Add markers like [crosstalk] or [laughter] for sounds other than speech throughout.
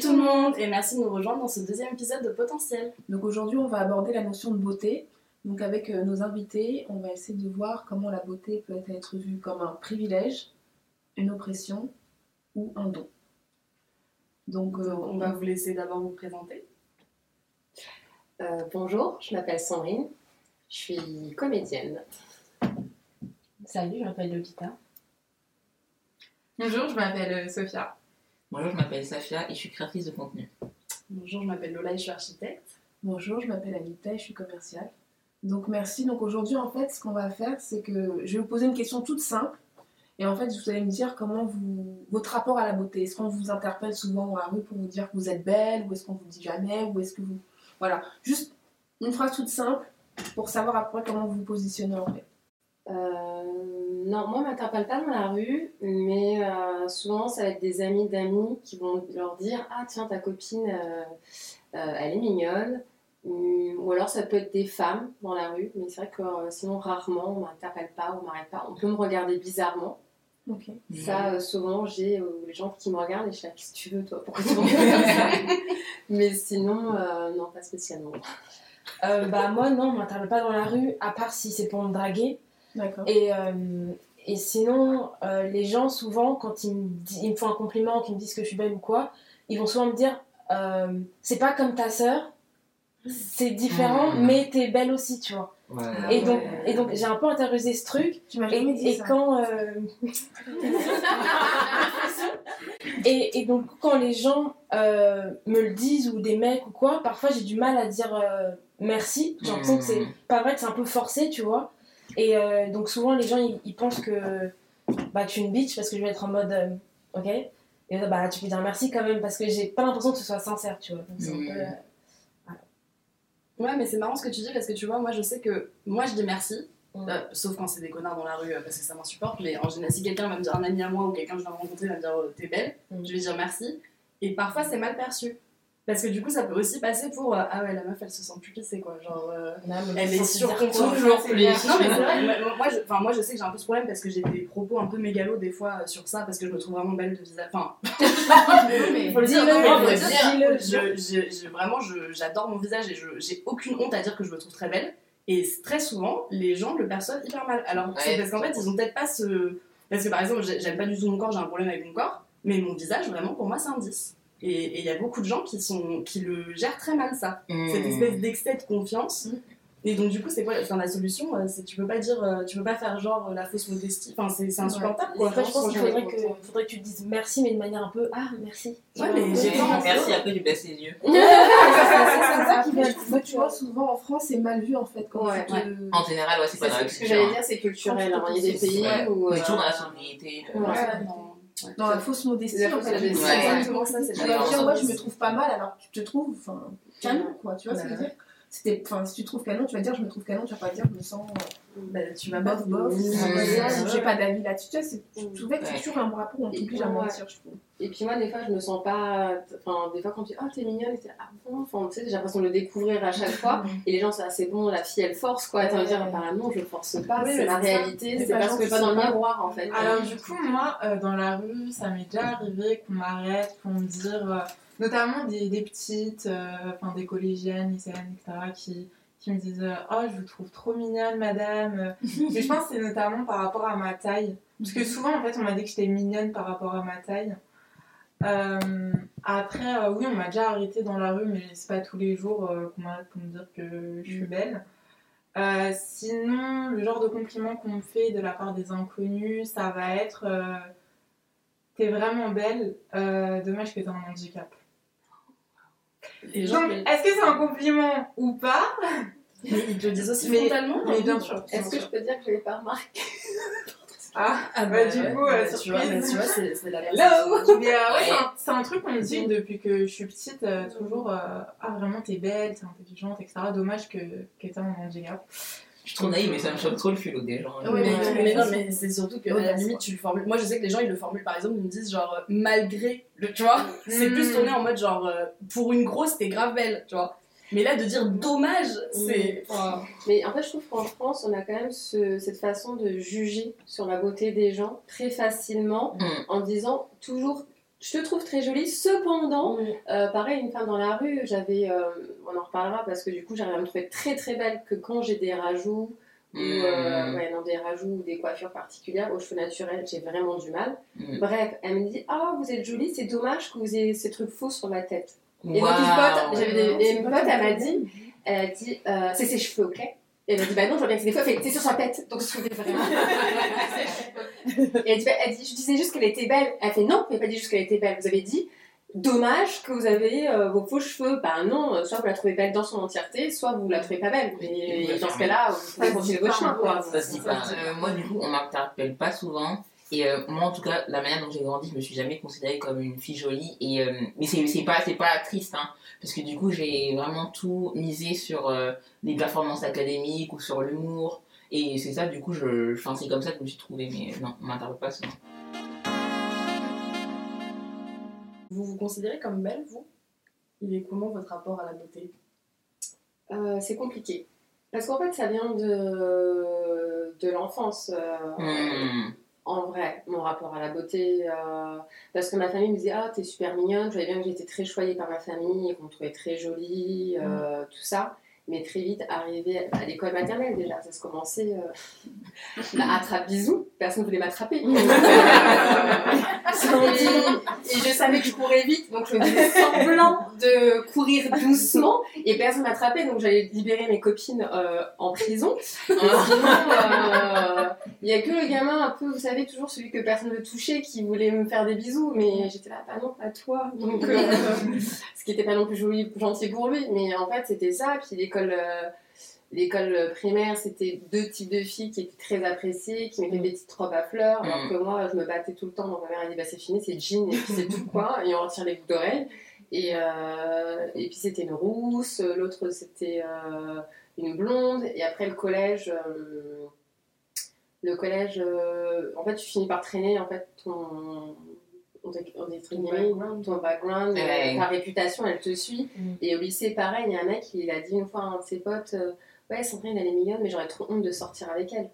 tout le monde et merci de nous rejoindre dans ce deuxième épisode de Potentiel. Donc aujourd'hui, on va aborder la notion de beauté. Donc avec euh, nos invités, on va essayer de voir comment la beauté peut être vue comme un privilège, une oppression ou un don. Donc euh, on va vous laisser d'abord vous présenter. Euh, bonjour, je m'appelle Sandrine, je suis comédienne. Salut, je m'appelle Lolita. Bonjour, je m'appelle Sophia. Bonjour, je m'appelle Safia et je suis créatrice de contenu. Bonjour, je m'appelle Lola et je suis architecte. Bonjour, je m'appelle Anita et je suis commerciale. Donc merci. Donc aujourd'hui, en fait, ce qu'on va faire, c'est que je vais vous poser une question toute simple. Et en fait, vous allez me dire comment vous, votre rapport à la beauté. Est-ce qu'on vous interpelle souvent dans la rue pour vous dire que vous êtes belle, ou est-ce qu'on vous dit jamais, ou est-ce que vous, voilà, juste une phrase toute simple pour savoir après comment vous vous positionnez en fait. Euh, non, moi, on m'interpelle pas dans la rue, mais euh, souvent, ça va être des amis d'amis qui vont leur dire Ah, tiens, ta copine, euh, elle est mignonne. Ou alors, ça peut être des femmes dans la rue, mais c'est vrai que sinon, rarement, on m'interpelle pas, on m'arrête pas. On peut me regarder bizarrement. Ça, souvent, j'ai les gens qui me regardent et je fais Qu'est-ce que tu veux, toi? Pourquoi tu me [laughs] regardes ça? Mais sinon, non, pas spécialement. bah, moi, non, on m'interpelle pas dans la rue, à part si c'est pour me draguer. Et, euh, et sinon, euh, les gens, souvent, quand ils me, ils me font un compliment, qu'ils me disent que je suis belle ou quoi, ils vont souvent me dire euh, c'est pas comme ta sœur, c'est différent, mmh. mais t'es belle aussi, tu vois. et, donc, et donc, j'ai un peu intériorisé ce truc. Tu m'as jamais dit et quand. [laughs] et, et, donc, quand les gens me le disent, ou des mecs ou quoi, parfois j'ai du mal à dire merci. J'ai l'impression que c'est mmh. pas vrai, que c'est un peu forcé, tu vois. Et euh, donc souvent les gens ils, pensent que bah, tu es une bitch parce que je vais être en mode euh, ok. Et bah tu peux dire merci quand même parce que j'ai pas l'impression que ce soit sincère, tu vois. Donc, un peu, euh, Ouais, mais c'est marrant ce que tu dis parce que tu vois, moi je sais que moi je dis merci. sauf quand c'est des connards dans la rue parce que ça m'insupporte, mais en général, si quelqu'un va me dire un ami à moi ou quelqu'un que je viens rencontrer va me dire t'es belle, mm. je vais dire merci. Et parfois c'est mal perçu. Parce que du coup, ça peut aussi passer pour euh, ah ouais, la meuf elle se sent plus pissée quoi. Genre, euh, elle est sûre toujours plus. Non, mais c'est vrai, [laughs] moi je, moi je sais que j'ai un peu ce problème parce que j'ai des propos un peu mégalos des fois euh, sur ça parce que je me trouve vraiment belle de visage. Enfin, [laughs] mais faut le dire, je, je, vraiment j'adore mon visage et j'ai aucune honte à dire que je me trouve très belle. Et très souvent, les gens le perçoivent hyper mal. Alors, c'est parce qu'en fait, ils ont peut-être pas ce. Parce que par exemple, j'aime pas du tout mon corps, j'ai un problème avec mon corps, mais mon visage, vraiment, pour moi, c'est un 10. Et il y a beaucoup de gens qui, sont, qui le gèrent très mal, ça. Cette mmh. espèce d'excès de confiance. Mmh. Et donc, du coup, c'est quoi enfin, la solution euh, c'est Tu peux pas dire, euh, tu peux pas faire genre euh, la fausse modestie. Enfin, c'est insupportable. Quoi. je pense qu'il faudrait que, faudrait que tu te dises merci, mais de manière un peu ah, merci. Ouais, mais j'ai merci, après tu baisses les yeux. [laughs] c'est ça qui va. [laughs] Tu vois, souvent en France, c'est mal vu en fait. Quand En général, ouais, c'est pas Ce que j'allais dire, c'est culturel. Hein. Il y a des pays où. On est toujours dans la sobriété. Dans la fausse modestie, en fait. C'est exactement ça. Dire, ouais, je me trouve pas mal, alors tu te trouves canon, quoi. Tu vois ce que je veux dire? C'était enfin si tu trouves canon tu vas dire je me trouve canon tu vas pas dire je me sens euh, bah, tu vas bof bof j'ai pas d'avis là-dessus tu je que c'est toujours un rapport où on t'oblige à mentir je trouve. Et puis moi des fois je me sens pas enfin des fois quand tu dis oh t'es mignonne et ah bon enfin tu sais j'ai l'impression de le découvrir à chaque fois. [laughs] Et les gens c'est assez bon la fille elle force quoi. Tu vas dire bah non je force pas c'est la réalité c'est parce que pas dans le miroir en fait. Alors du coup moi euh, dans la rue ça m'est déjà arrivé qu'on m'arrête pour me dire euh, notamment des, des petites, euh, enfin des collégiennes, lycéennes, etc., qui, qui me disent euh, Oh, je vous trouve trop mignonne, madame. [laughs] Mais je pense que c'est notamment par rapport à ma taille. Parce que souvent, en fait, on m'a dit que j'étais mignonne par rapport à ma taille. Euh, après, oui, on m'a déjà arrêté dans la rue, mais c'est pas tous les jours qu'on m'arrête pour me dire que je suis belle. sinon, le genre de compliment qu'on me fait de la part des inconnus, ça va être T'es vraiment belle, dommage que t'aies un handicap. Donc, est-ce que c'est un compliment ou pas? Mais ils te le disent aussi. Frontalement. Mais bien sûr. Est-ce que je peux dire que je l'ai pas remarqué? [laughs] Ah, ah bah, du coup, euh, tu vois, tu vois c'est la Hello. Mais euh, ouais, c'est un, truc qu'on me dit depuis que je suis petite, euh, toujours Ah, vraiment, t'es belle, t'es intelligente, etc. Dommage que, que t'aies un handicap. Je suis trop naïve, mais ça me choque trop le culot des gens. Oui, mais, non, mais c'est surtout que à la limite, tu le formules. Moi, je sais que les gens, ils le formulent par exemple, ils me disent genre malgré le. Tu vois C'est plus tourné en mode genre pour une grosse, t'es grave belle, tu vois mais là, de dire dommage, c'est. [laughs] Mais en fait, je trouve qu'en France, on a quand même cette façon de juger sur la beauté des gens très facilement mm. en disant toujours je te trouve très jolie. Cependant, Mm. euh, pareil, une femme dans la rue, j'avais, euh, on en reparlera parce que du coup, j'arrive à me trouver très très belle que quand j'ai des rajouts ou euh, Mm. ouais, non, des rajouts ou des coiffures particulières aux cheveux naturels, j'ai vraiment du mal. Mm. Bref, elle me dit Ah, vous êtes jolie, c'est dommage que vous ayez ces trucs faux sur la tête. Et donc, une pote, j'avais des, et C'est une pote, elle m'a dit Elle a dit euh, C'est ses cheveux, ok? Et elle m'a dit Bah non, je vois bien que des fois, elle fait, c'est sur sa tête. Donc je trouvais vraiment. [laughs] [laughs] et elle dit, bah, elle dit Je disais juste qu'elle était belle. Elle fait Non, n'avez pas dit juste qu'elle était belle. Vous avez dit Dommage que vous avez euh, vos faux cheveux. Bah non, euh, soit vous la trouvez belle dans son entièreté, soit vous la trouvez pas belle. Et, Ouais, dans ce cas-là, vous pouvez continuer votre chemin. Quoi. ouais, Ça se dit pas. Euh, moi, du coup, on m'interpelle pas souvent. Et euh, moi, en tout cas, la manière dont j'ai grandi, je me suis jamais considérée comme une fille jolie. Et, mais c'est c'est pas, c'est pas triste, hein, parce que du coup, j'ai vraiment tout misé sur les performances académiques ou sur l'humour. Et c'est ça, du coup, je, enfin, c'est comme ça que je me suis trouvée. Mais non, on m'interpelle pas souvent. Vous vous considérez comme belle, vous? Il est comment votre rapport à la beauté? Euh, c'est compliqué. Parce qu'en fait, ça vient de, de l'enfance. euh, Hmm. En vrai, mon rapport à la beauté. euh, parce que ma famille me disait Ah, t'es super mignonne. Je voyais bien que j'étais très choyée par ma famille et qu'on me trouvait très jolie, euh, tout ça. Mais très vite, arrivé à l'école maternelle déjà, ça se commençait. Euh... bah, attrape bisous, personne ne voulait m'attraper. [laughs] et, et je savais que je courais vite, donc je faisais semblant de courir doucement et personne m'attrapait, donc j'allais libérer mes copines euh, en prison. Et sinon, euh, il y a que le gamin un peu, vous savez, toujours celui que personne ne veut toucher, qui voulait me faire des bisous, mais j'étais là, bah non, pas toi. Donc, euh, ce qui n'était pas non plus joli, gentil pour lui, mais en fait c'était ça. Puis l'école, euh, l'école primaire, c'était deux types de filles qui étaient très appréciées, qui mettaient des petites robes à fleurs, alors que moi je me battais tout le temps. Donc ma mère a dit, bah c'est fini, c'est jean et puis c'est tout [laughs] quoi, et on retire les boucles d'oreilles. Et, euh, et puis c'était une rousse, l'autre c'était euh, une blonde, et après le collège. euh, le collège, euh, en fait, tu finis par traîner en fait ton, on on dit Ton background. ton background, euh, Ouais. ta réputation, elle te suit. Mm. Et au lycée, pareil, il y a un mec, il a dit une fois à un de ses potes, euh, ouais, Sandrine, elle est mignonne, mais j'aurais trop honte de sortir avec elle.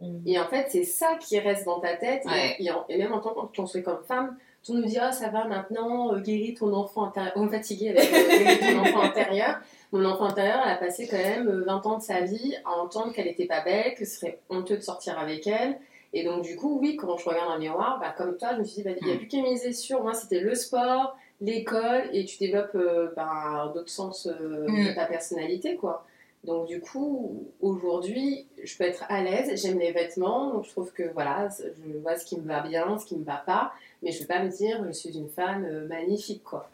Mm. Et en fait, c'est ça qui reste dans ta tête. et- Ouais. Et, en- et même en tant qu'on construit comme femme, tout nous dit, ah, ça va maintenant, euh, guéris ton enfant intérieur. On est fatigué avec euh, ton enfant intérieur. Mon enfant intérieur, elle a passé quand même euh, 20 ans de sa vie à entendre qu'elle était pas belle, que ce serait honteux de sortir avec elle. Et donc, du coup, oui, quand je regarde dans le miroir, bah, comme toi, je me suis dit, bah, il n'y a Mm. plus qu'à miser sur. Moi, c'était le sport, l'école, et tu développes euh, bah, d'autres sens euh, Mm. de ta personnalité, quoi. Donc, du coup, aujourd'hui, je peux être à l'aise, j'aime les vêtements, donc je trouve que voilà, je vois ce qui me va bien, ce qui me va pas, mais je ne vais pas me dire, je suis une femme euh, magnifique, quoi.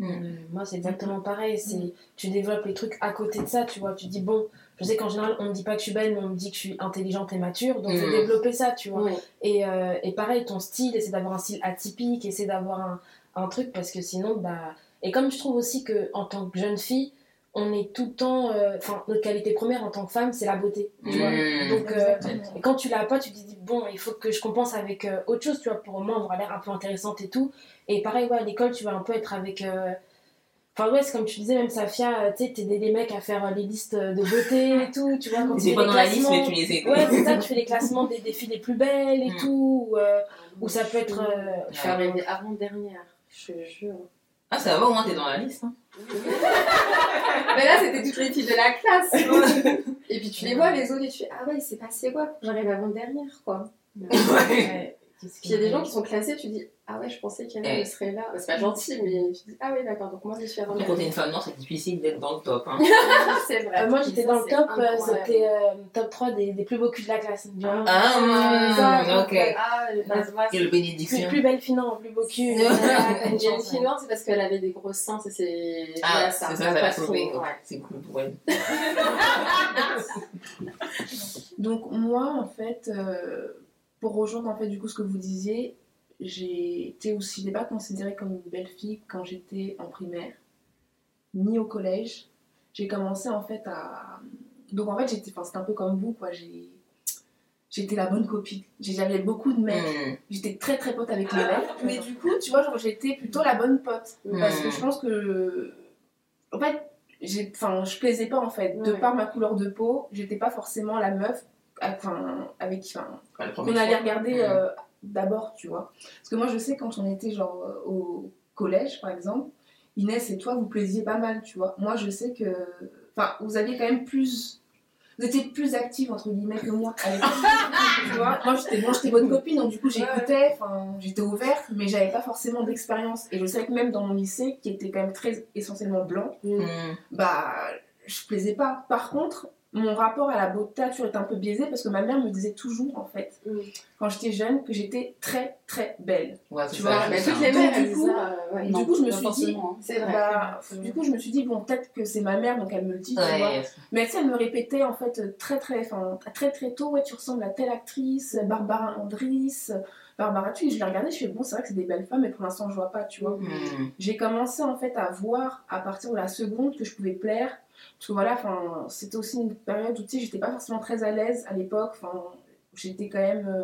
Euh, Moi, c'est exactement pareil. C'est tu développes les trucs à côté de ça, tu vois. Tu dis bon, je sais qu'en général, on me dit pas que je suis belle, mais on me dit que je suis intelligente et mature, donc je Mm. vais développer ça, tu vois. Oui. Et, euh, et pareil, ton style, essaie d'avoir un style atypique, essaie d'avoir un, un truc parce que sinon, bah. Et comme je trouve aussi que en tant que jeune fille, on est tout le temps. euh, Enfin, notre qualité première en tant que femme, c'est la beauté, tu vois. Mm. Donc, euh, et quand tu l'as pas, tu te dis bon, il faut que je compense avec euh, autre chose, tu vois, pour au moins avoir l'air un peu intéressante et tout. Et pareil, ouais, à l'école, tu vas un peu être avec. Enfin, ouais, c'est comme tu disais, même Safia, euh, tu sais, t'aides les mecs à faire euh, les listes de beauté et tout, tu vois. Quand tu pas les dans la liste, mais tu les écoutes. Ouais, c'est ça, tu fais les classements des, des filles les plus belles et Mm. tout. Ou, euh, ou ça peut être. euh, Je suis arrivée avant-dernière, je te jure. Ah, ça va, au moins t'es dans la liste. Hein. [laughs] Mais là, c'était toutes les filles de la classe. et puis tu les vois, les autres, et tu fais, ah ouais, il s'est passé quoi J'arrive avant-dernière, quoi. [laughs] ouais, qu'est-ce Puis il y a des gens qui sont classés, tu dis, ah ouais, je pensais qu'elle Ouais. elle serait là. Bah, c'est pas gentil, mais tu dis, ah oui, d'accord, donc moi je suis Quand t'es une femme noire, c'est difficile d'être dans le top. Hein. [laughs] c'est vrai. Euh, moi j'étais dans le top, euh, c'était euh, top 3 des, des plus beaux culs de la classe. Ah, ça, ok. Ah, Plus, bénédiction. plus belle fille, non, plus beau cul. A une fille noire, c'est parce qu'elle avait des grosses seins, c'est- c'est Ah, c'est ça, ça l'a sauvé. C'est cool pour elle. [laughs] Donc moi, en fait, euh, pour rejoindre en fait du coup ce que vous disiez, j'ai été aussi, je n'ai pas considérée comme une belle fille quand j'étais en primaire, ni au collège. J'ai commencé en fait à... Donc en fait, j'étais, enfin, c'était un peu comme vous, quoi. J'ai... J'étais la bonne copine. J'ai- J'avais beaucoup de mecs. Mm. J'étais très très pote avec les mecs. Mais du coup, tu vois, genre, j'étais plutôt la bonne pote. Parce que je pense que. En fait, j'ai, enfin, je plaisais pas en fait. De Ouais. par ma couleur de peau, j'étais pas forcément la meuf enfin, avec, enfin, premier qu'on allait regarder Mm. euh, d'abord, tu vois. Parce que moi, je sais quand on était genre euh, au collège, par exemple, Inès et toi, vous plaisiez pas mal, tu vois. Moi, je sais que. Enfin, vous aviez quand même plus. Vous étiez plus active, entre guillemets, que moi. l'époque, [laughs] tu vois. Moi, j'étais bon, j'étais bonne copine, donc du coup, j'écoutais, j'étais ouverte, mais j'avais pas forcément d'expérience. Et je sais que même dans mon lycée, qui était quand même très essentiellement blanc, Mm. bah, je plaisais pas. Par contre, mon rapport à la beauté a toujours été un peu biaisé parce que ma mère me disait toujours, en fait, Mm. quand j'étais jeune, que j'étais très, très belle. Ouais, Tu ça, vois, je Mais toutes les mères, du coup, ça. euh, ouais. du coup, je me suis forcément, hein. C'est vrai. Bah, du coup, je me suis dit, bon, peut-être que c'est ma mère, donc elle me le dit, tu vois. Mais elle me répétait en fait très très, enfin, très très tôt, ouais, tu ressembles à telle actrice, Barbara Andris, Barbara tu je l'ai regardée, je fais bon, c'est vrai que c'est des belles femmes, mais pour l'instant, je vois pas, tu vois. Mm. J'ai commencé en fait à voir à partir de la seconde que je pouvais plaire, parce que voilà, c'était aussi une période où tu sais, j'étais pas forcément très à l'aise à l'époque, enfin, j'étais quand même. euh.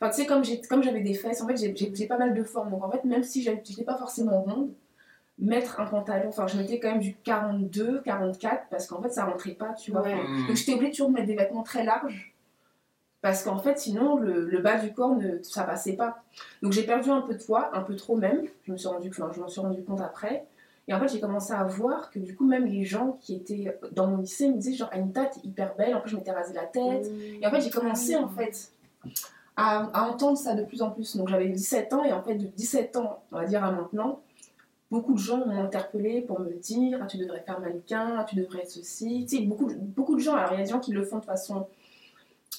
Enfin, tu sais, comme j'avais des fesses, en fait, j'ai- pas mal de formes, donc en fait, même si j'étais pas forcément ronde, mettre un pantalon, enfin, je mettais quand même du 42, 44, parce qu'en fait, ça rentrait pas, tu vois. Ouais. Donc j'étais obligée toujours de mettre des vêtements très larges parce qu'en fait sinon le, le bas du corps ne ça passait pas. Donc j'ai perdu un peu de poids, un peu trop même. Je me suis rendu enfin, je m'en suis rendu compte après. Et en fait j'ai commencé à voir que du coup même les gens qui étaient dans mon lycée me disaient genre Anita t'es hyper belle. En plus je m'étais rasé la tête. Et en fait j'ai commencé en fait à, entendre ça de plus en plus. Donc j'avais 17 ans et en fait de 17 ans on va dire à maintenant beaucoup de gens m'ont interpellé pour me dire ah, tu devrais faire mannequin, ah, tu devrais ceci. Tu sais, beaucoup, beaucoup de gens, alors il y a des gens qui le font de façon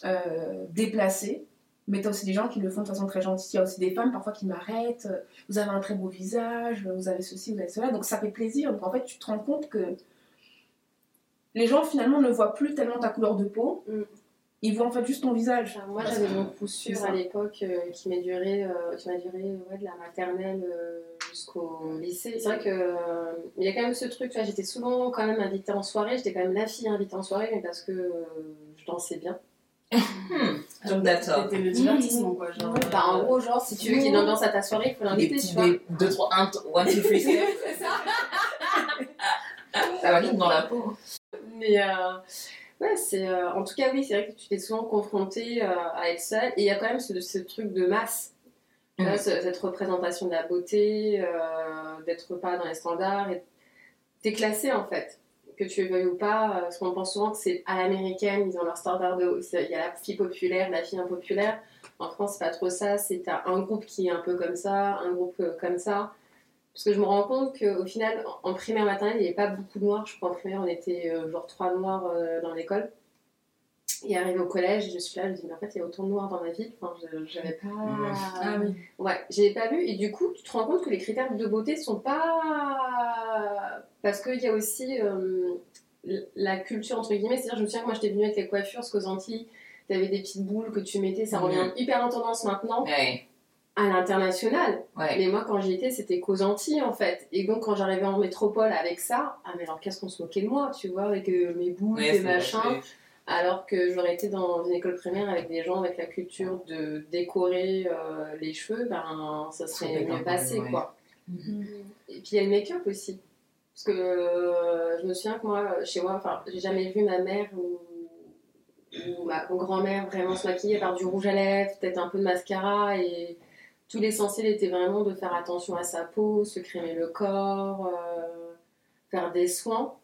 euh, déplacée, mais tu as aussi des gens qui le font de façon très gentille. Il y a aussi des femmes parfois qui m'arrêtent, euh, vous avez un très beau visage, vous avez ceci, vous avez cela, donc ça fait plaisir. Donc en fait, tu te rends compte que les gens finalement ne voient plus tellement ta couleur de peau, Mm. ils voient en fait juste ton visage. Enfin, moi, j'avais c'est poussure ça. à l'époque euh, qui m'a duré, euh, qui m'a duré ouais, de la maternelle euh, jusqu'au lycée. C'est vrai que euh, il y a quand même ce truc. J'étais souvent quand même invitée en soirée. J'étais quand même la fille invitée en soirée, mais parce que euh, je dansais bien. [laughs] Comme d'accord. C'était le divertissement, quoi. Genre, Bah, en euh, gros, genre, si tu veux qu'il y ait une ambiance à ta soirée, il faut l'inviter, tu vois. des 2, 3, 1, 1, 2, 3, 4. C'est ça. Ça va vite dans la peau. Mais euh, ouais, c'est euh, en tout cas oui, c'est vrai que tu t'es souvent confrontée euh, à être seule et il y a quand même ce, ce truc de masse. Mm. ce- cette représentation de la beauté, euh, d'être pas dans les standards t'es classée en fait. Que tu le veuilles ou pas, euh, parce qu'on pense souvent que c'est à l'américaine, ils ont leur standard de. Il y a la fille populaire, la fille impopulaire. En France, c'est pas trop ça. C'est un groupe qui est un peu comme ça, un groupe euh, comme ça. Parce que je me rends compte qu'au final, en primaire maternelle, il n'y avait pas beaucoup de noirs. Je crois en primaire, on était euh, genre trois noirs dans l'école. Et arrivé au collège, je suis là, je me dis, mais en fait, il y a autant de noirs dans ma ville. Enfin, je- j'avais pas. Ah oui. Ouais, j'avais pas vu. Et du coup, tu te rends compte que les critères de beauté sont pas. Parce qu'il y a aussi euh, la culture, entre guillemets. C'est-à-dire, je me souviens que moi, j'étais venue avec les coiffures, parce qu'aux Antilles, t'avais des petites boules que tu mettais. Ça revient hyper en tendance maintenant Ouais, à l'international. ouais. Mais moi, quand j'y étais, c'était qu'aux Antilles, en fait. Et donc, quand j'arrivais en métropole avec ça, ah, mais alors qu'est-ce qu'on se moquait de moi, tu vois, avec euh, mes boules, Ouais, et machin. Alors que j'aurais été dans une école primaire avec des gens avec la culture de décorer euh, les cheveux, ben ça serait mieux passé, ouais. quoi. Et puis il y a le make-up aussi. Parce que euh, je me souviens que moi, chez moi, enfin, j'ai jamais vu ma mère ou, ou ma grand-mère vraiment se maquiller par du rouge à lèvres, peut-être un peu de mascara et tout l'essentiel était vraiment de faire attention à sa peau, se crémer le corps, euh, faire des soins.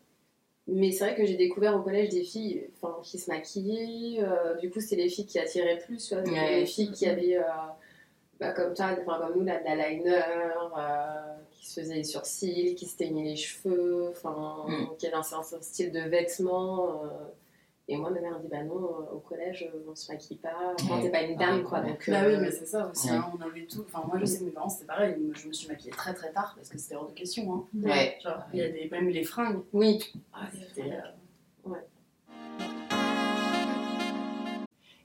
Mais c'est vrai que j'ai découvert au collège des filles qui se maquillaient. euh, du coup, c'était les filles qui attiraient plus. Ouais. Les filles qui avaient, euh, bah, comme toi, comme nous, de la liner, euh, qui se faisaient les sourcils, qui se teignaient les cheveux, Mm. qui avaient un certain style de vêtements. Euh, et moi, ma mère me dit Bah non, euh, au collège, euh, on se maquille pas. Enfin, Ouais. t'es pas une dame, Ouais, quoi. ouais. Donc, Bah euh, oui, mais c'est ça aussi, Ouais. hein, on avait tout. Enfin, moi je sais que mes parents c'était pareil, je me suis maquillée très très tard parce que c'était hors de question. Hein. Ouais. Genre, il y a des, même les fringues. oui. Ah, c'était, euh,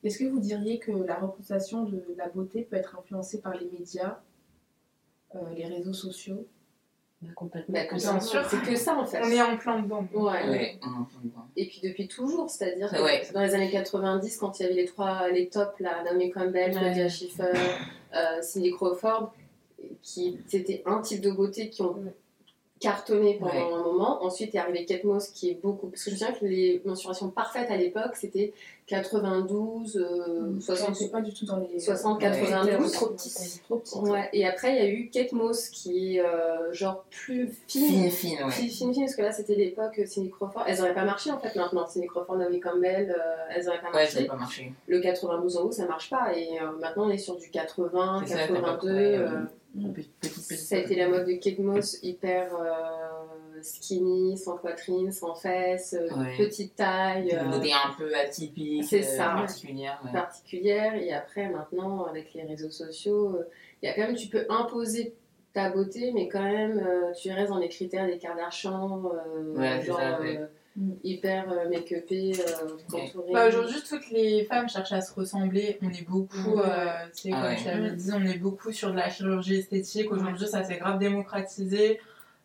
Est-ce que vous diriez que la représentation de la beauté peut être influencée par les médias, euh, les réseaux sociaux? Complètement. Bah, Bien ça, sûr. C'est que ça, en fait. On est en plein dedans. Ouais. Ouais. Et puis depuis toujours, c'est-à-dire Ouais. dans les années 90, quand il y avait les trois, les tops, là, Naomi Campbell, Ouais. Claudia Schiffer, euh, Cindy Crawford, qui c'était un type de beauté qui, ont, cartonné pendant Ouais. un moment. Ensuite est arrivé Kate Moss qui est beaucoup. Parce que je me souviens que les mensurations parfaites à l'époque c'était 92, euh, 60. C'est pas du tout dans les. 60, Ouais. 92. trop petite. Trop. Ouais, et après il y a eu Kate Moss qui est euh, genre plus fine. Fine, fine, ouais. Fine, fine, fine, parce que là c'était l'époque euh, Cindy Crawford. Elles auraient pas marché en fait maintenant. Cindy Crawford, Naomi Campbell, euh, elles auraient pas Ouais, ça marché. n'a pas marché. Le 92 en haut ça marche pas. Et euh, maintenant on est sur du 80, C'est ça, t'as pas 82. trouvé, ça a été la mode de Kate Moss hyper euh, skinny, sans poitrine, sans fesses, euh, Ouais. petite taille. Une euh, beauté un peu atypique, C'est euh, ça. particulière. ouais. particulière et après maintenant avec les réseaux sociaux il y a quand même tu peux imposer ta beauté mais quand même euh, tu restes dans les critères des Kardashian euh, Ouais, genre euh, Mm. hyper euh, make-upé euh, Ouais. contouré Bah, Aujourd'hui, toutes les femmes cherchent à se ressembler. On est beaucoup, Ouais. euh, tu sais, Ah comme ouais. je t'avais dit, on est beaucoup sur de la chirurgie esthétique. Aujourd'hui, ça s'est grave démocratisé.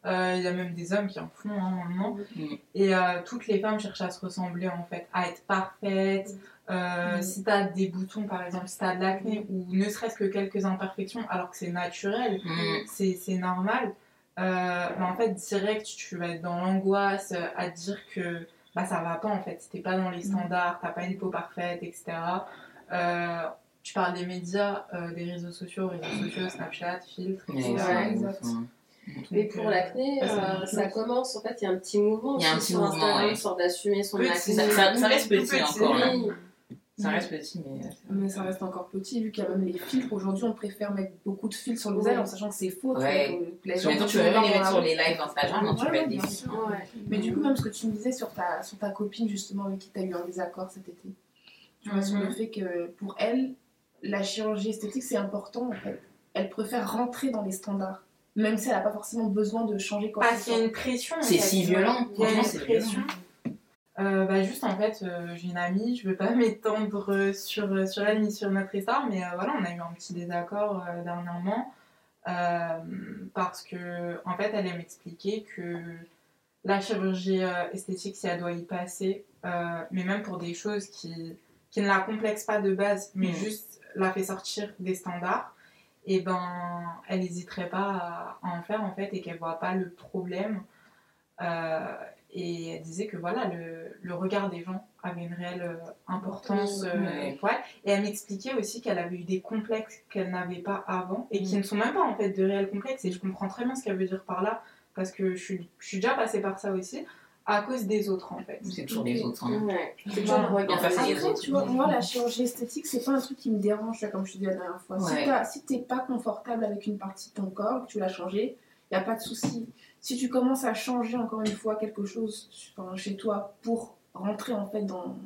Euh, Il y a même des hommes qui en font hein, maintenant. Mm. Et euh, toutes les femmes cherchent à se ressembler, en fait, à être parfaites. Euh, Mm. Si tu as des boutons, par exemple, si tu as de l'acné ou ne serait-ce que quelques imperfections, alors que c'est naturel, Mm. c'est c'est normal. Euh, mais en fait, direct, tu vas être dans l'angoisse euh, à te dire que bah, ça va pas en fait. Si t'es pas dans les standards, t'as pas une peau parfaite, etc. Euh, tu parles des médias, euh, des réseaux sociaux, réseaux sociaux, Snapchat, filtres, Ouais, etc. Ouais, exact. mais pour l'acné euh, ça commence en fait il y a un petit mouvement Il y a un aussi petit sur Instagram ouais. sur d'assumer son Petit, acné Ça, ça- ça reste petit, petit, encore. là. Ça reste petit, mais. euh, Mais ça reste encore petit, vu qu'il y a même les filtres. Aujourd'hui, on préfère mettre beaucoup de filtres sur le visage en sachant que c'est faux. Ouais. Sur les gens tu peux même les mettre sur les lives Instagram, donc tu des. Mais du coup, même ce que tu me disais sur ta, sur ta copine, justement, avec qui tu as eu un désaccord cet été, tu vois, sur Mhm. le fait que pour elle, la chirurgie esthétique, c'est important en fait. Elle préfère rentrer dans les standards, même si elle n'a pas forcément besoin de changer quoi que Parce ce qu'il y a une pression. C'est si violent, franchement, une c'est violent. pression. Euh, bah juste en fait, euh, j'ai une amie, je veux pas [laughs] m'étendre euh, sur, sur elle ni sur notre histoire, mais euh, voilà, on a eu un petit désaccord dernièrement parce que en fait, elle m'expliquer que la chirurgie esthétique, si elle doit y passer, mais même pour des choses qui, qui ne la complexent pas de base, mais juste la fait sortir des standards, et ben elle n'hésiterait pas à, à en faire en fait et qu'elle voit pas le problème. Et elle disait que voilà, le, le regard des gens avait une réelle euh, importance euh, Ouais. Et elle m'expliquait aussi qu'elle avait eu des complexes qu'elle n'avait pas avant et qui Mm. ne sont même pas en fait de réels complexes. Et je comprends très bien ce qu'elle veut dire par là parce que je suis, je suis déjà passée par ça aussi à cause des autres en fait. C'est toujours les autres. hein. Ouais. C'est toujours le regard. Enfin, Après, autres. tu vois, moi, la chirurgie esthétique, c'est pas un truc qui me dérange, comme je te disais la dernière fois. Si Ouais. t'as- Si t'es pas confortable avec une partie de ton corps, que tu l'as changé, y a pas de souci. Si tu commences à changer encore une fois quelque chose enfin, chez toi pour rentrer en fait dans,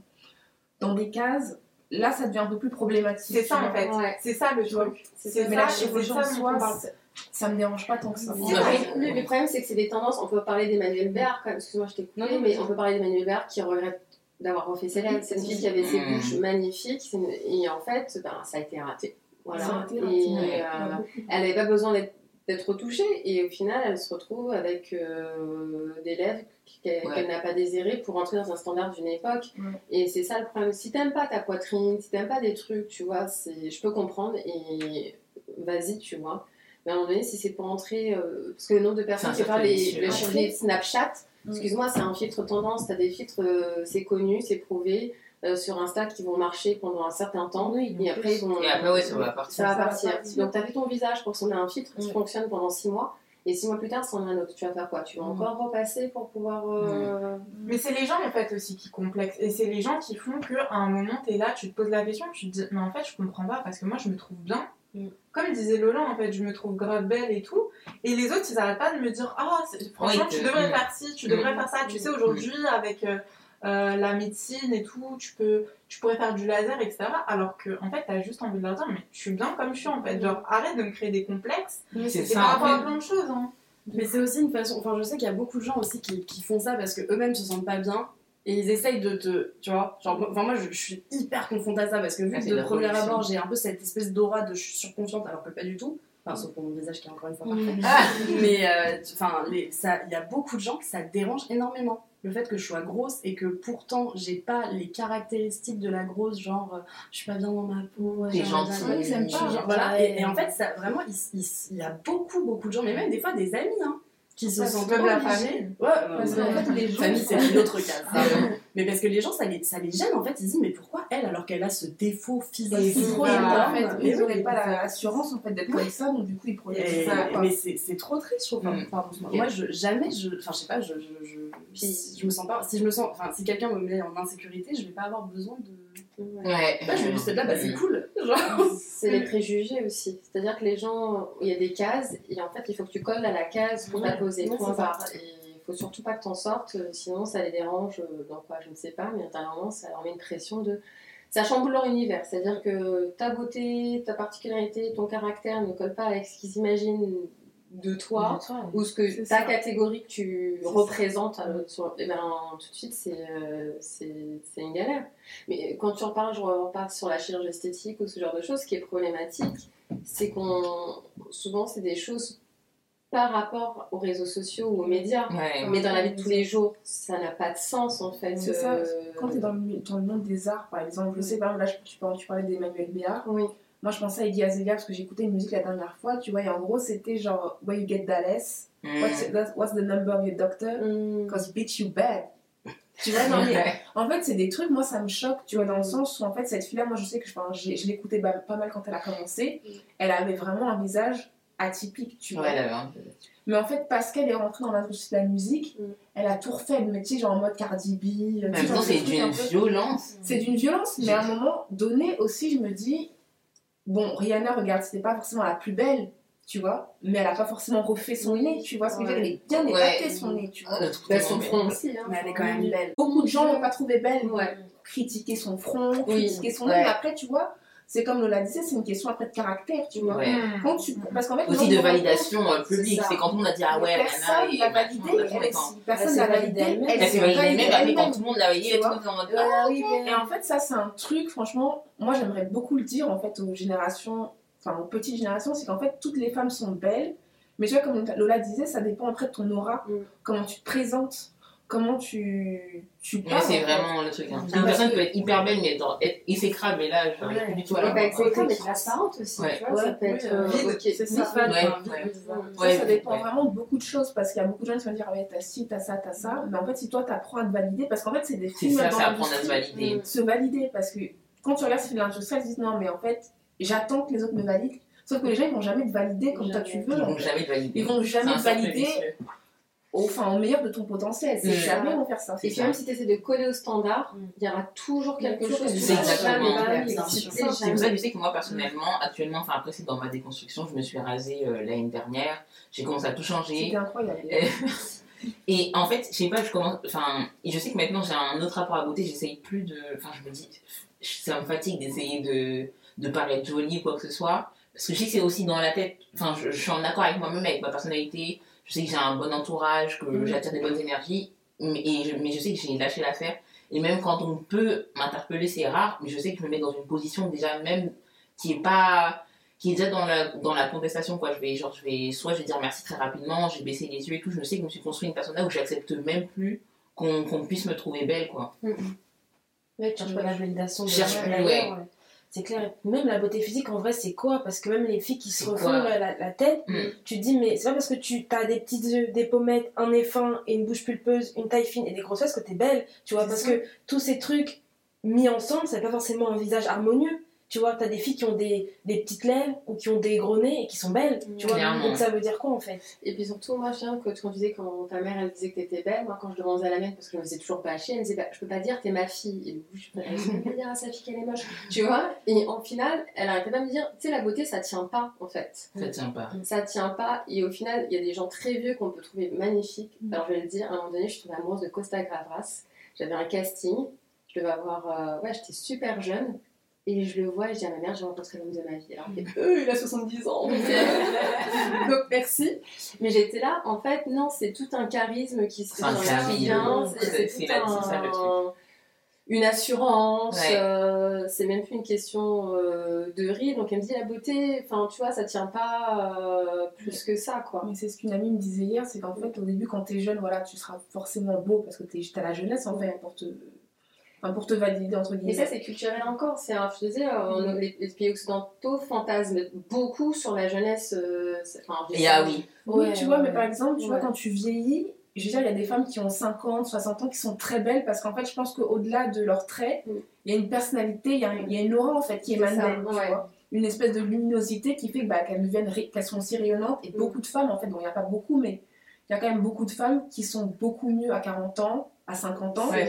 dans des cases, là, ça devient un peu plus problématique. C'est ça en fait. Ouais. C'est ça le truc. C'est. Mais et c'est chirurgie en ça soi, me dérange pas tant que ça. Le, Ouais. le- le problème, c'est que c'est des tendances. On peut parler d'Emmanuel même. Excuse-moi, je t'ai coupé, Non, non, mais on peut parler d'Emmanuel Béard qui regrette d'avoir refait ses lèvres. C'est une fille qui avait ses Mm. bouches magnifiques. Et en fait, ben, ça a été raté. Voilà. Et, ouais. euh, elle n'avait pas besoin d'être d'être retouchée et au final elle se retrouve avec euh, des lèvres qu'elle Ouais. n'a pas désirées pour entrer dans un standard d'une époque. Ouais. et c'est ça le problème. Si t'aimes pas ta poitrine si t'aimes pas des trucs tu vois c'est je peux comprendre. Et vas-y tu vois. Mais à un moment donné si c'est pour entrer euh, parce que le nombre de personnes qui parlent les, vicieux. le chirurgie de Snapchat. Mm. excuse-moi c'est un filtre tendance. T'as des filtres euh, c'est connu c'est prouvé euh, sur Insta qui vont marcher pendant un certain temps Oui, et après ils vont Et après, ouais, ça va partir. ça va partir. Donc, tu as fait ton visage pour sonner un filtre qui Mm. fonctionne pendant 6 mois. Et 6 mois plus tard, c'en est un autre. Tu vas faire quoi? Tu vas Mm. encore repasser pour pouvoir. euh, Mais c'est les gens en fait aussi qui complexent. Et c'est les gens qui font qu'à un moment, tu es là, tu te poses la question, tu te dis, mais en fait, je comprends pas parce que moi, je me trouve bien. Mm. Comme disait Lola, en fait, je me trouve grave belle et tout. Et les autres, ils arrêtent pas de me dire, ah, c'est- franchement, Oui, tu devrais mm. faire ci, tu Mm. devrais faire ça. Tu sais, aujourd'hui, avec euh, euh, la médecine et tout, tu, peux, tu pourrais faire du laser, etc. Alors que, en fait, t'as juste envie de leur dire, mais je suis bien comme je suis, en fait. Genre, arrête de me créer des complexes. C'est C'est ça, par rapport à plein de choses, hein. Mais c'est aussi une façon. Enfin, je sais qu'il y a beaucoup de gens aussi qui, qui font ça parce qu'eux-mêmes se sentent pas bien et ils essayent de te. Tu vois Genre, moi- enfin, moi, je, je suis hyper confrontée à ça parce que vu Ah, que c'est de premier abord, j'ai un peu cette espèce d'aura de je suis surconfiante alors que pas du tout. Enfin, sauf pour mon visage qui est encore une fois parfait. Ah [laughs] Mais euh, enfin, il y a beaucoup de gens que ça dérange énormément. Le fait que je sois grosse et que pourtant j'ai pas les caractéristiques de la grosse, genre je suis pas bien dans ma peau, pas. genre- voilà. Et, et en fait, ça, vraiment, il, il- il y a beaucoup, beaucoup de gens, mais même des fois des amis, hein, qui se sentent de la famille. Ouais, Parce qu'en fait, les gens. famille, c'est une autre case. ça. mais parce que les gens, ça les, ça les gêne en fait. Ils se disent, mais pourquoi elle, alors qu'elle a ce défaut physique? Ils n'auraient pas l'assurance en fait d'être comme ça, donc du coup ils projettent ça. mais c'est c'est trop triste, je trouve. Mm. pardon, moi, je, jamais, je, enfin, je sais pas, je, je me sens pas, si je me sens, enfin, si quelqu'un me met en insécurité, je vais pas avoir besoin de. Ouais. Je vais juste être là, bah c'est cool. Genre. C'est les préjugés aussi. C'est-à-dire que les gens, il y a des cases, et en fait, il faut que tu colles à la case qu'on t'a posée. point barre. Et il faut surtout pas que t'en sortes, euh, sinon ça les dérange euh, dans quoi, je ne sais pas, mais intérieurement, ça leur met une pression de. Ça chamboule leur univers. C'est-à-dire que ta beauté, ta particularité, ton caractère ne colle pas avec ce qu'ils imaginent de toi. ou ce que ta ça. catégorie que tu représentes euh, sur, eh ben, tout de suite c'est euh, c'est c'est une galère mais quand tu en parles je repars sur la chirurgie esthétique ou ce genre de choses ce qui est problématique c'est qu'on souvent c'est des choses par rapport aux réseaux sociaux ou aux médias Ouais. mais dans la vie de tous les jours ça n'a pas de sens en fait C'est ça. euh, Quand tu es dans le, dans le monde des arts, par exemple, je sais, par exemple, là, tu, parlais- tu parlais d'Emmanuel Béard. oui Moi, je pensais à Iggy Azalea parce que j'ai écouté une musique la dernière fois, tu vois, et en gros, c'était genre, Where you get that ass? Mm. What's, that- what's the number of your doctor? Hum, Because bitch, you bad. Tu vois, non, mais en fait, c'est des trucs, moi, ça me choque, tu vois, dans le sens où, en fait, cette fille-là, moi, je sais que enfin, je l'écoutais pas mal quand elle a commencé. Elle avait vraiment un visage atypique, tu vois. Ouais, elle avait un peu. Mais en fait, parce qu'elle est rentrée dans l'industrie de la musique, Mm. elle a tout refait, mais tu sais, genre en mode Cardi B. euh, En même temps, c'est d'une violence. C'est d'une violence, mais à un moment donné aussi, je me dis, bon, Rihanna, regarde, c'était pas forcément la plus belle, tu vois, mais elle a pas forcément refait son nez, tu vois ce que je veux dire, elle est bien Ouais. épatée son nez, tu vois. Bah, tellement son front aussi hein. Mais elle est quand même belle. Beaucoup de gens l'ont pas trouvée belle, ouais critiquer son front, Oui. critiquer son nez, Ouais. mais après, tu vois, c'est comme Lola disait, c'est une question après de caractère, tu vois. Ouais. Quand tu... Parce qu'en fait, Aussi les de validation euh, publique. C'est quand on a dit, ah ouais, personne l'a si personne l'a validée elle s'est validée elle-même, mais quand elle-même. tout le monde l'a validée, Tu tout le vois. monde était en mode, Ouais, ah, Et en fait, ça, c'est un truc, franchement, moi, j'aimerais beaucoup le dire, en fait, aux générations, enfin, aux petites générations, c'est qu'en fait, toutes les femmes sont belles, mais tu vois, comme Lola disait, ça dépend après de ton aura, Mm. comment tu te présentes, comment tu, tu parles. c'est vraiment le truc. Hein. Une personne que- peut être hyper belle, mais genre, être exécrable, mais là, j'arrive Ouais. plus du tout à la bah, voir. exécrable mais transparente aussi, Ouais. tu vois, ça peut être euh, euh, vide, ok. c'est ça. Ouais. Ça, dépend vraiment de beaucoup de choses parce qu'il y a beaucoup de gens qui vont dire ah ouais t'as ci, t'as ça, t'as ça. Mais en fait si toi t'apprends à te valider parce qu'en fait c'est des films ça, dans ça apprend à se l'industrie, valider. se valider parce que quand tu regardes ces films de l'industrie ils se disent non mais en fait j'attends que les autres me valident. Sauf que les gens ils vont jamais te valider comme toi tu veux. Ils vont jamais te valider. Ils vont jamais te valider. Au, enfin, au meilleur de ton potentiel. C'est Mm. jamais vont faire ça. Et puis ça. même si tu essaies de coller au standard, Mm. il y aura toujours quelque chose. quelque tu Exactement. Tu C'est pour ça que je sais que moi, personnellement, actuellement, enfin après, c'est dans ma déconstruction, je me suis rasée euh, l'année dernière. J'ai commencé à tout changer. C'était incroyable. Euh, [laughs] Et en fait, je sais pas, je commence. Enfin, je sais que maintenant j'ai un autre rapport à beauté, j'essaye plus de. Enfin, je me dis, ça me fatigue d'essayer de, de paraître jolie ou quoi que ce soit. Parce que je sais que c'est aussi dans la tête. Enfin, je, je suis en accord avec moi-même, avec ma personnalité. Je sais que j'ai un bon entourage, que Mhm. j'attire des bonnes énergies. Mais, et je, mais je sais que j'ai lâché l'affaire. Et même quand on peut m'interpeller, c'est rare. Mais je sais que je me mets dans une position déjà même qui est pas qui est déjà dans la, dans la contestation quoi je vais genre je vais soit je vais dire merci très rapidement je vais baisser les yeux et tout je sais que je me suis construit une persona où j'accepte même plus qu'on puisse me trouver belle quoi Ouais, tu cherches pas la validation Je cherche plus, ouais. ouais. C'est clair. Même la beauté physique, en vrai, c'est quoi? Parce que même les filles qui se refont la, tête, Mm. tu te dis, mais c'est pas parce que tu as des petites yeux, des pommettes, un nez fin et une bouche pulpeuse, une taille fine et des grosses fesses que t'es belle. Tu vois, parce ça. que tous ces trucs mis ensemble, c'est pas forcément un visage harmonieux. Tu vois, t'as des filles qui ont des, des petites lèvres ou qui ont des gros nez et qui sont belles. Tu vois, Clairement. donc ça veut dire quoi en fait? Et puis surtout, moi, je viens que quand tu disais, quand ta mère, elle disait que t'étais belle, moi, quand je demandais à la mienne, parce que je me faisais toujours pas chier, elle me disait, bah, je peux pas dire t'es ma fille. Et du coup, je peux pas dire à sa fille qu'elle est moche. Tu vois? Et en final, elle arrêtait pas de me dire, tu sais, la beauté, ça tient pas, en fait. ça tient pas Ça tient pas. Et au final, il y a des gens très vieux qu'on peut trouver magnifiques. Alors, je vais le dire, à un moment donné, je suis tombée amoureuse de Costa Gavras. J'avais un casting. Je devais avoir. euh, ouais, j'étais super jeune. Et je le vois et je dis à ma mère, j'ai rencontré l'homme de ma vie. Alors, elle fait, euh, il a 70 ans. [laughs] Donc, merci. Mais j'étais là, en fait, non, c'est tout un charisme qui se un dans. C'est tout ça, le un- Une assurance, Ouais. euh, c'est même plus une question euh, de rire. Donc elle me dit la beauté, enfin tu vois, ça tient pas euh, plus que ça quoi. Mais c'est ce qu'une amie me disait hier, c'est qu'en fait, au début, quand t'es jeune, voilà, tu seras forcément beau parce que t'es- t'as la jeunesse en fait pour te. Enfin, pour te valider entre Et guillemets. ça, c'est culturel encore. C'est, un- je te disais, euh, les, les pays occidentaux fantasment beaucoup sur la jeunesse. euh, enfin, je Et ah oui. Oui, Ouais, tu vois, ouais, mais par exemple, tu vois, quand tu vieillis, je veux dire, il y a des femmes qui ont 50, 60 ans qui sont très belles parce qu'en fait, je pense qu'au-delà de leurs traits, Mm. il y a une personnalité, il y a, y a une aura en fait qui émane d'elles, tu ouais. vois. Une espèce de luminosité qui fait que, bah, qu'elles deviennent, qu'elles sont aussi rayonnantes. Et Mm. beaucoup de femmes, en fait, bon, il n'y a pas beaucoup, mais il y a quand même beaucoup de femmes qui sont beaucoup mieux à 40 ans, à 50 ans. Ouais.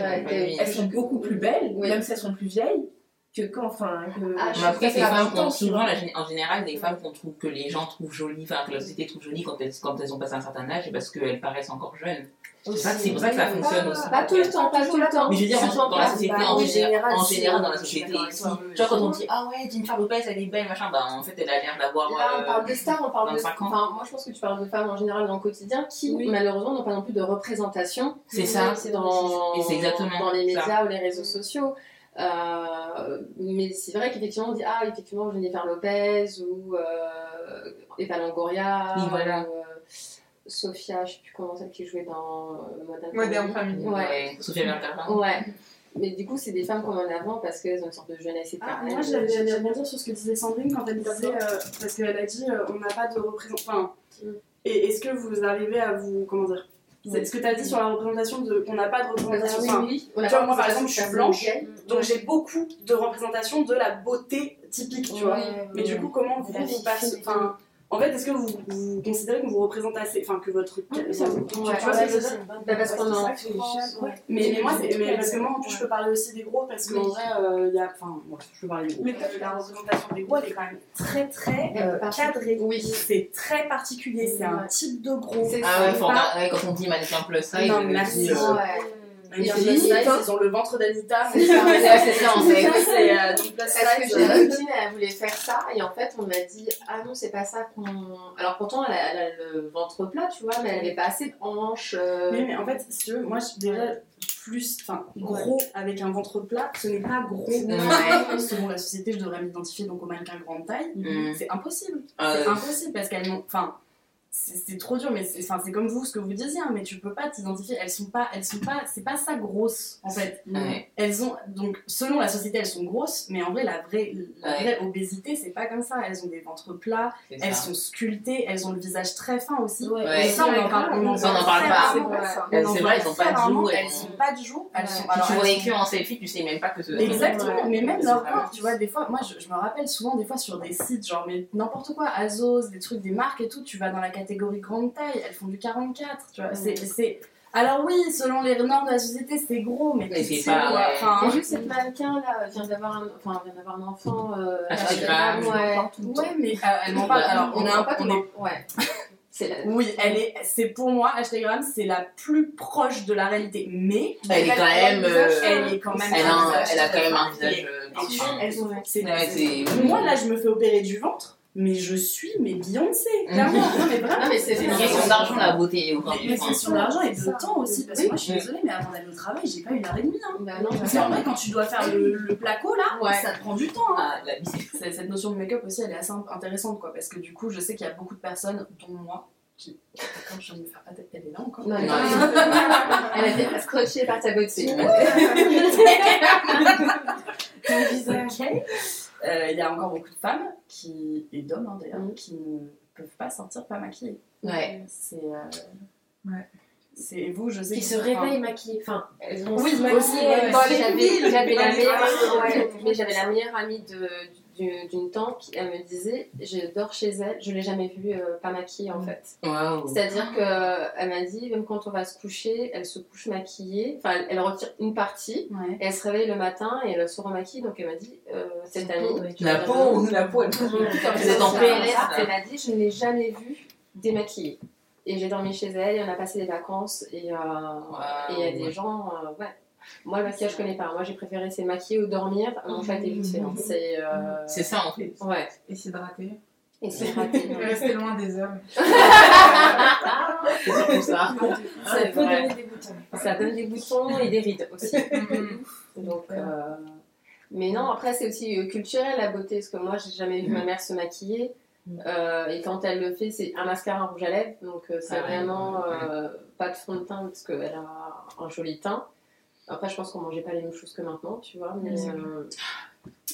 Elles sont beaucoup plus belles, Oui. même si elles sont plus vieilles, que quand, enfin, que... Ah, je après, suis ces tout à fait femmes qu'on souvent, la gén- en général, des femmes qu'on trouve que les gens trouvent jolies, enfin que la société trouve jolies quand elles, quand elles ont passé un certain âge, et parce qu'elles paraissent encore jeunes. C'est pas- c'est pour ça que ça fonctionne aussi. Pas tout le temps, pas tout le temps. Mais je veux dire, en- dans la société, bah, en, en général, en dans la société, Tu vois, quand on dit, ah ouais, Jennifer Lopez, elle est belle, machin, bah en fait, elle a l'air d'avoir. Là, on euh, parle de stars, on parle de. 25 ans. Enfin, moi, je pense que tu parles de femmes en général dans le quotidien qui, Oui. malheureusement, n'ont pas non plus de représentation. C'est ça. C'est dans, c'est dans les ça. médias ou les réseaux sociaux. Euh, mais c'est vrai qu'effectivement, on dit Ah, effectivement, Jennifer Lopez ou euh, Eva Longoria. Oui, voilà. ou, euh, Sophia, je sais plus comment celle qui jouait dans Modern Modern Family. Ouais. Ouais, Sophia Vergara. Ouais. Mais du coup, c'est des femmes qu'on met en avant parce qu'elles ont une sorte de jeunesse Ah, éternelle. moi, j'allais rebondir sur ce que disait Sandrine quand elle disait, euh, parce qu'elle a dit euh, on n'a pas de représentation. Enfin, Mm. et est-ce que vous arrivez à vous. Comment dire C'est ce que tu as dit sur la représentation de qu'on n'a pas de représentation. oui, Enfin, oui. tu vois, moi, par exemple, je suis blanche, Donc j'ai beaucoup de représentations de la beauté typique, tu vois. Mais du coup, comment vous, vous passez. Enfin, en fait, est-ce que vous, vous considérez que vous représentez assez. Enfin, que votre. Ça vous- tu Ouais. vois ce que je veux dire? Parce qu'on en mais, mais moi, mais parce que moi, en plus, je peux parler aussi des gros, parce qu'en vrai, euh, il y a. Enfin, moi, je peux parler des gros. Mais la représentation des gros, elle est quand même très, très euh, cadrée. Oui. C'est très particulier, c'est un type de gros. Ah ouais, quand on dit mannequin plus size, Non, merci. Même si plus size, ils ont le ventre d'Anita. [laughs] C'est ça, c'est euh, plus Parce que j'ai une copine, elle voulait faire ça, et en fait, on m'a dit Ah non, c'est pas ça qu'on. Alors pourtant, elle a, elle a le ventre plat, tu vois, mais elle avait pas assez de hanches. euh, Mais, mais en fait, si tu veux, moi, je, déjà, plus, enfin, gros avec un ventre plat, ce n'est pas gros. Ouais. Selon la société, je devrais m'identifier donc aux mannequins grande taille. Mm. C'est impossible. Euh, C'est impossible parce qu'elles n'ont. Enfin, c'est trop dur, mais c'est enfin, c'est comme vous, ce que vous disiez, hein, mais tu peux pas t'identifier. Elles sont pas. Elles sont pas. C'est pas ça grosse, en fait. Ouais. Elles ont. Donc, selon la société, elles sont grosses, mais en vrai, la vraie, la Ouais. vraie obésité, c'est pas comme ça. Elles ont des ventres plats, elles ça. sont sculptées, elles ont le visage très fin aussi. Ouais. Ouais. Et ça, on en parle, on en Ça, on en parle pas. c'est vrai, elles ont pas de joues, elles Elles ont- ont pas de joues. Elles sont. Tu vois les sont- queues en selfie, tu sais même pas que ce. Exactement, mais même leur corps, tu vois, des fois, moi je, je me rappelle souvent, des fois sur des sites, genre, mais n'importe quoi, Azos, des trucs, des marques et tout, tu vas dans la catégorie grande taille, elles font du 44, tu vois, c'est- c'est. Alors oui, selon les normes de la société, c'est gros, mais, Mais c'est pas- ouais. Enfin, vu que cette mannequin là vient d'avoir un, enfin, vient d'avoir un enfant. Euh, Ah, ouais. ouais, mais euh, elle m'en parle. Alors, on est un pas on est- Ouais. [laughs] C'est la... Oui, elle est, c'est pour moi, Instagram, c'est la plus proche de la réalité, mais Elle est quand même. euh, elle est quand même. Elle a, un- visage elle a quand même un très visage. euh, Elles sont, Moi, là, je me fais opérer du ventre, mais je suis, mais Beyoncé, [laughs] clairement. Non, mais vraiment. Non, mais c'est C'est une question d'argent, la beauté Mais, c'est sur l'argent et de temps aussi, parce que Oui. moi, je suis désolée, mais avant d'aller au travail, j'ai pas une heure et demie. Hein. Bah non, Parce qu'en vrai, quand tu dois faire le, le placo, là, Ouais. ça te prend du temps. hein. Ah, c'est- C'est- Cette notion de make-up aussi, elle est assez intéressante, quoi, parce que du coup, je sais qu'il y a beaucoup de personnes, dont moi, qui. Quand je viens de me faire tête, elle est là encore. Non, Ouais. [laughs] Elle a été scotchée par ta beauté. [laughs] Ton visage. Euh, Il y a encore beaucoup de femmes, qui, et d'hommes hein, d'ailleurs, Mhm. qui ne peuvent pas sortir pas maquillées. Ouais. C'est. euh, Ouais. C'est vous, je sais. Qui se enfin, réveillent maquillées. Enfin, elles ont Oui, se maquillées, j'avais- la meilleure, villes, ouais, mais j'avais la meilleure amie de- du- d'une tante qui elle me disait je dors chez elle, je l'ai jamais vue euh, pas maquillée en fait. Waouh. C'est-à-dire que elle m'a dit même quand on va se coucher, elle se couche maquillée, enfin elle, elle retire une partie Ouais. et elle se réveille le matin et elle se remaquille donc elle m'a dit euh, cette amie La peau, la peau, elle Vous êtes [laughs] en PLS, elle m'a dit je ne l'ai jamais vue démaquillée. Et j'ai dormi chez elle, et on a passé des vacances et euh, et il y a des gens, euh, ouais. Moi, le maquillage, je connais pas. Moi, j'ai préféré c'est maquiller ou dormir. Mon chat est vite fait. hein. C'est. euh, C'est ça en fait. Ouais. Et s'hydrater. Et c'est raté. Et [laughs] rester loin des hommes. [laughs] C'est surtout ça. Ça peut donner des boutons. Ça donne des boutons et des rides aussi. [laughs] Mhm. Donc. euh, Mais non, après, c'est aussi euh, culturel la beauté. Parce que moi, j'ai jamais vu ma mère se maquiller. Euh, et quand elle le fait, c'est un mascara, un rouge à lèvres. Donc, euh, c'est Ah ouais. vraiment euh, pas de fond de teint parce qu'elle a un joli teint. Après, je pense qu'on mangeait pas les mêmes choses que maintenant, tu vois. Mais, euh,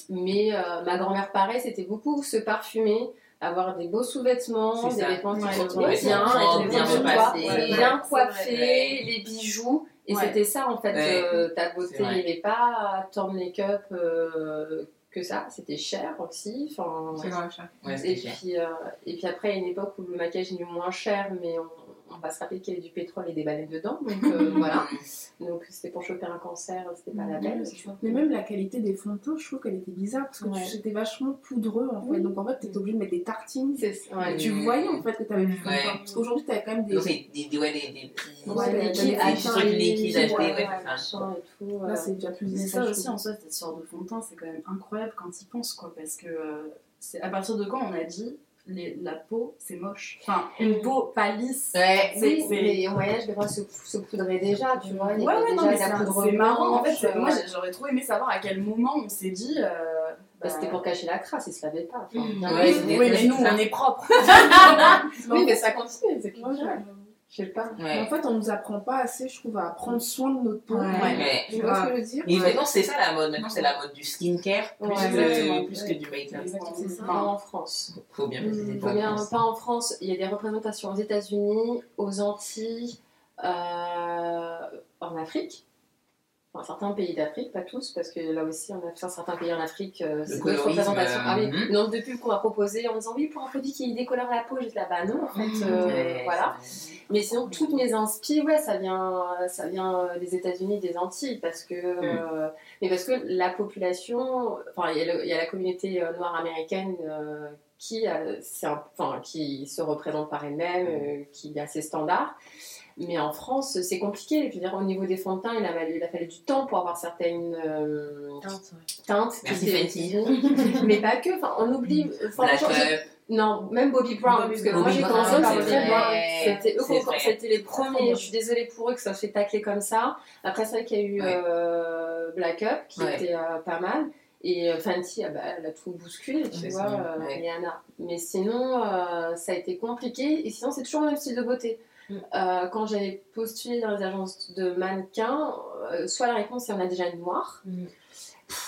mais euh, ma grand-mère, pareil, c'était beaucoup se parfumer, avoir des beaux sous-vêtements, des vêtements qui sont ouais, bien, être bien bien, bien coiffés, les bijoux. Et Ouais. c'était ça, en fait, Ouais. euh, ta beauté. Il n'y avait pas tant de make-up euh, que ça. C'était cher aussi. Enfin, C'est grave cher. Ouais, et cher. puis, euh, et puis après, à une époque où le maquillage est moins cher, mais on, on va se rappeler qu'il y avait du pétrole et des baleines dedans. Donc euh, [laughs] voilà. Donc c'était pour choper un cancer, c'était pas la peine. Mais même la qualité des fonds de teint, je trouve qu'elle était bizarre parce que Ouais. c'était vachement poudreux en fait. Oui. Donc en fait, t'étais obligé de mettre des tartines. Ouais. Tu voyais en fait que t'avais du fond de teint. Parce qu'aujourd'hui, t'avais quand même des. Donc, c'est des, des, ouais, des, des petits. Ouais, des des trucs liquides achetés. Là, c'est déjà plus Mais ça aussi, en soi, cette sorte de fond de teint, c'est quand même incroyable quand il pense, quoi. Parce que euh, c'est à partir de quand on a dit les, la peau, c'est moche. Enfin, une peau pas lisse. Ouais, Oui, c'est- mais au moyen-âge, les bras se, se poudraient déjà, tu vois. Ouais, ouais, non, mais c'est marrant. En fait, moi, euh, j'ai- j'aurais trop aimé savoir à quel moment on s'est dit. euh, bah, c'était pour cacher la crasse, ils se lavaient pas. Enfin, Ouais, c'était- Oui, mais nous, on est propre. [laughs] Oui, mais ça continue, c'est Ouais. Je sais pas. Mais En ouais. fait, on nous apprend pas assez, je trouve, à prendre soin de notre peau. Ouais. Ouais. Tu vois ce que je veux dire? Et maintenant, c'est ça la mode. Maintenant, c'est la mode du skincare plus, Ouais, que, plus que Ouais. du make-up. C'est ça. Pas en France. Faut bien. Mmh, pas Faut en bien, France. pas en France. Il y a des représentations aux États-Unis, aux Antilles, euh, en Afrique. Enfin, certains pays d'Afrique, pas tous, parce que là aussi, on a fait certains pays en Afrique, euh, c'est d'autres représentations? Ah oui, euh, le nombre de pubs qu'on m'a proposé en disant oui, pour un produit qui décolore la peau, j'étais là, bah non, en fait, euh, Ouais, voilà. Mais sinon, toutes mes inspi, ouais, ça vient, ça vient euh, des États-Unis, des Antilles, parce que, euh, mais parce que la population, enfin, il y, a le- y a la communauté euh, noire américaine euh, qui, a- c'est un- enfin, qui se représente par elle-même, euh, qui a ses standards. Mais en France, c'est compliqué. Je veux dire, au niveau des fonds de teint, il a, fallu- il a fallu du temps pour avoir certaines euh, teintes. qui Merci. [laughs] Mais pas que. Enfin, on oublie. enfin, Up. non, même Bobby Brown, Bobby parce que Brown. moi j'ai Bobby commencé par Bobby. Brown. C'était eux, C'est qui ont- vrai. c'était les premiers. Je suis désolée pour eux que ça se fait tacler comme ça. Après, c'est vrai qu'il y a eu Ouais. euh, Black Up qui Ouais. était euh, pas mal. Et euh, Fenty, ah bah, elle a tout bousculé, tu Ouais, vois, euh. Rihanna. Mais sinon, euh, ça a été compliqué. Et sinon, c'est toujours le même style de beauté. Euh, quand j'avais postulé dans les agences de mannequins, euh, soit la réponse c'est on a déjà une noire. Mm.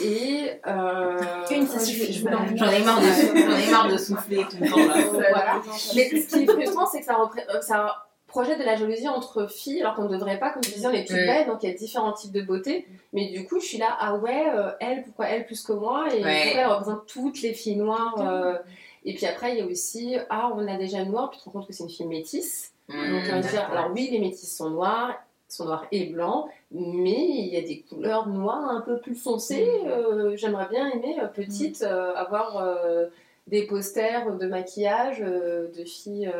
Et. Euh, Une, ça je- suffit. je-. J'en ai marre de, j'en ai marre de souffler tout le temps là. voilà. Mais ce qui est frustrant, c'est que ça, repré- ça projette de la jalousie entre filles, alors qu'on ne devrait pas, comme tu disais, on est toutes belles, donc il y a différents types de beauté. Mais du coup, je suis là, ah ouais, euh, elle, pourquoi elle plus que moi? Et Ouais. pourquoi elle représente toutes les filles noires euh, Et puis après, il y a aussi, ah, on a déjà une noire, puis tu te rends compte que c'est une fille métisse. Donc on Mmh, dire, alors oui, les métis sont noirs, sont noirs et blancs, mais il y a des couleurs noires un peu plus foncées. Euh, J'aimerais bien aimer, euh, petite, euh, avoir euh, des posters de maquillage de filles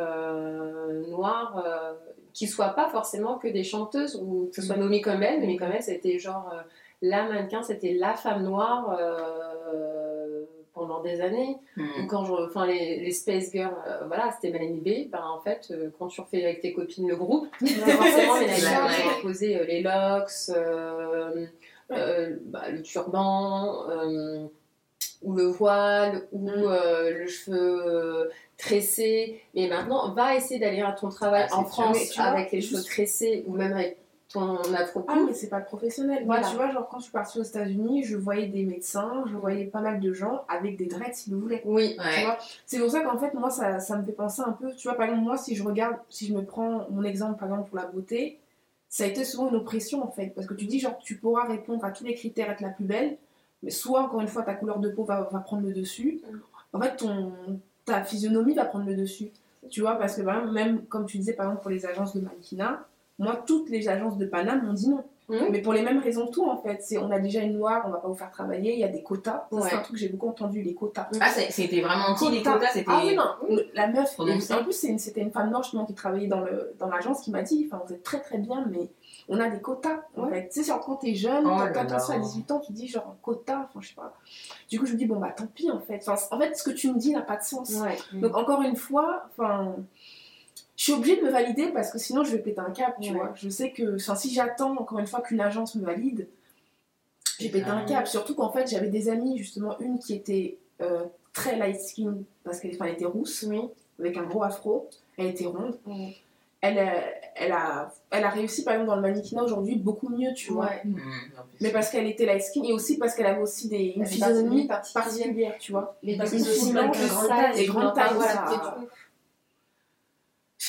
noires qui soient pas forcément que des chanteuses ou que ce soit Nomi Commel. Nomi Commel, c'était genre la mannequin, c'était la femme noire. Pendant des années, Mmh. ou quand je, enfin les, les Space Girls, euh, voilà, c'était Mélanie B. Ben en fait, euh, quand tu refais avec tes copines le groupe, [laughs] forcément Mélanie B. Imposé euh, les locks, euh, euh, bah, le turban, euh, ou le voile, ou Mm. euh, le cheveu euh, tressé. Mais maintenant, va essayer d'aller à ton travail Ah, en France sûr. Vois, avec les cheveux tressés ou même avec ton afro Ah, mais c'est pas le professionnel. Voilà. Moi, tu vois, genre, quand je suis partie aux États-Unis, je voyais des médecins, je voyais pas mal de gens avec des dreads s'ils le voulaient. Oui, Ouais. c'est pour ça qu'en fait, moi, ça, ça me fait penser un peu. Tu vois, par exemple, moi, si je regarde, si je me prends mon exemple, par exemple, pour la beauté, ça a été souvent une oppression, en fait. Parce que tu dis, genre, tu pourras répondre à tous les critères, être la plus belle, mais soit, encore une fois, ta couleur de peau va, va prendre le dessus. En fait, ton, ta physionomie va prendre le dessus. Tu vois, parce que, par exemple, même, comme tu disais, par exemple, pour les agences de mannequinat, moi, toutes les agences de Paname m'ont dit non. Mhm. Mais pour les mêmes raisons que tout, en fait. C'est, on a déjà une noire, on va pas vous faire travailler, il y a des quotas. C'est un truc que j'ai beaucoup entendu, les quotas. Ah, c'était vraiment anti les quotas, c'était. Ah oui, non, le- la meuf, en plus, c'était une femme noire justement qui travaillait dans le- dans l'agence qui m'a dit enfin, Vous êtes très très bien, mais on a des quotas. En Ouais. fait. Tu sais, genre, quand t'es jeune, Oh t'as là. ça à 18 ans, tu dis genre quota, enfin, je sais pas. Du coup, je me dis Bon, bah tant pis en fait. Enfin, en fait, ce que tu me dis n'a pas de sens. ouais. Donc, encore une fois, enfin. Je suis obligée de me valider parce que sinon je vais péter un câble, tu Ouais. vois. Je sais que enfin, si j'attends encore une fois qu'une agence me valide, j'ai pété un Ah. câble. Surtout qu'en fait, j'avais des amies, justement, une qui était euh, très light skin parce qu'elle enfin, elle était rousse, Oui. avec un gros afro. Elle était ronde. Elle, euh, elle, a, elle a réussi, par exemple, dans le mannequinat aujourd'hui, beaucoup mieux, tu vois. Ouais. Mmh. Mais parce qu'elle était light skin et aussi parce qu'elle avait aussi des, une physionomie particulière. tu vois. Les que aussi sinon, avec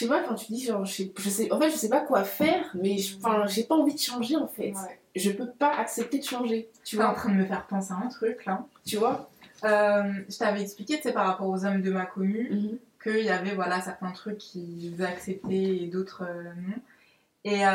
sais pas, quand tu dis, genre, je sais, je sais, en fait, je sais pas quoi faire, mais j'ai pas envie de changer, en fait. Ouais. Je peux pas accepter de changer, tu Tu es en vois. train de me faire penser à un truc là. Tu vois? Euh, je t'avais expliqué, tu sais, par rapport aux hommes de ma commune, Mhm. qu'il y avait voilà, certains trucs qui vous acceptaient et d'autres euh, non. Et euh,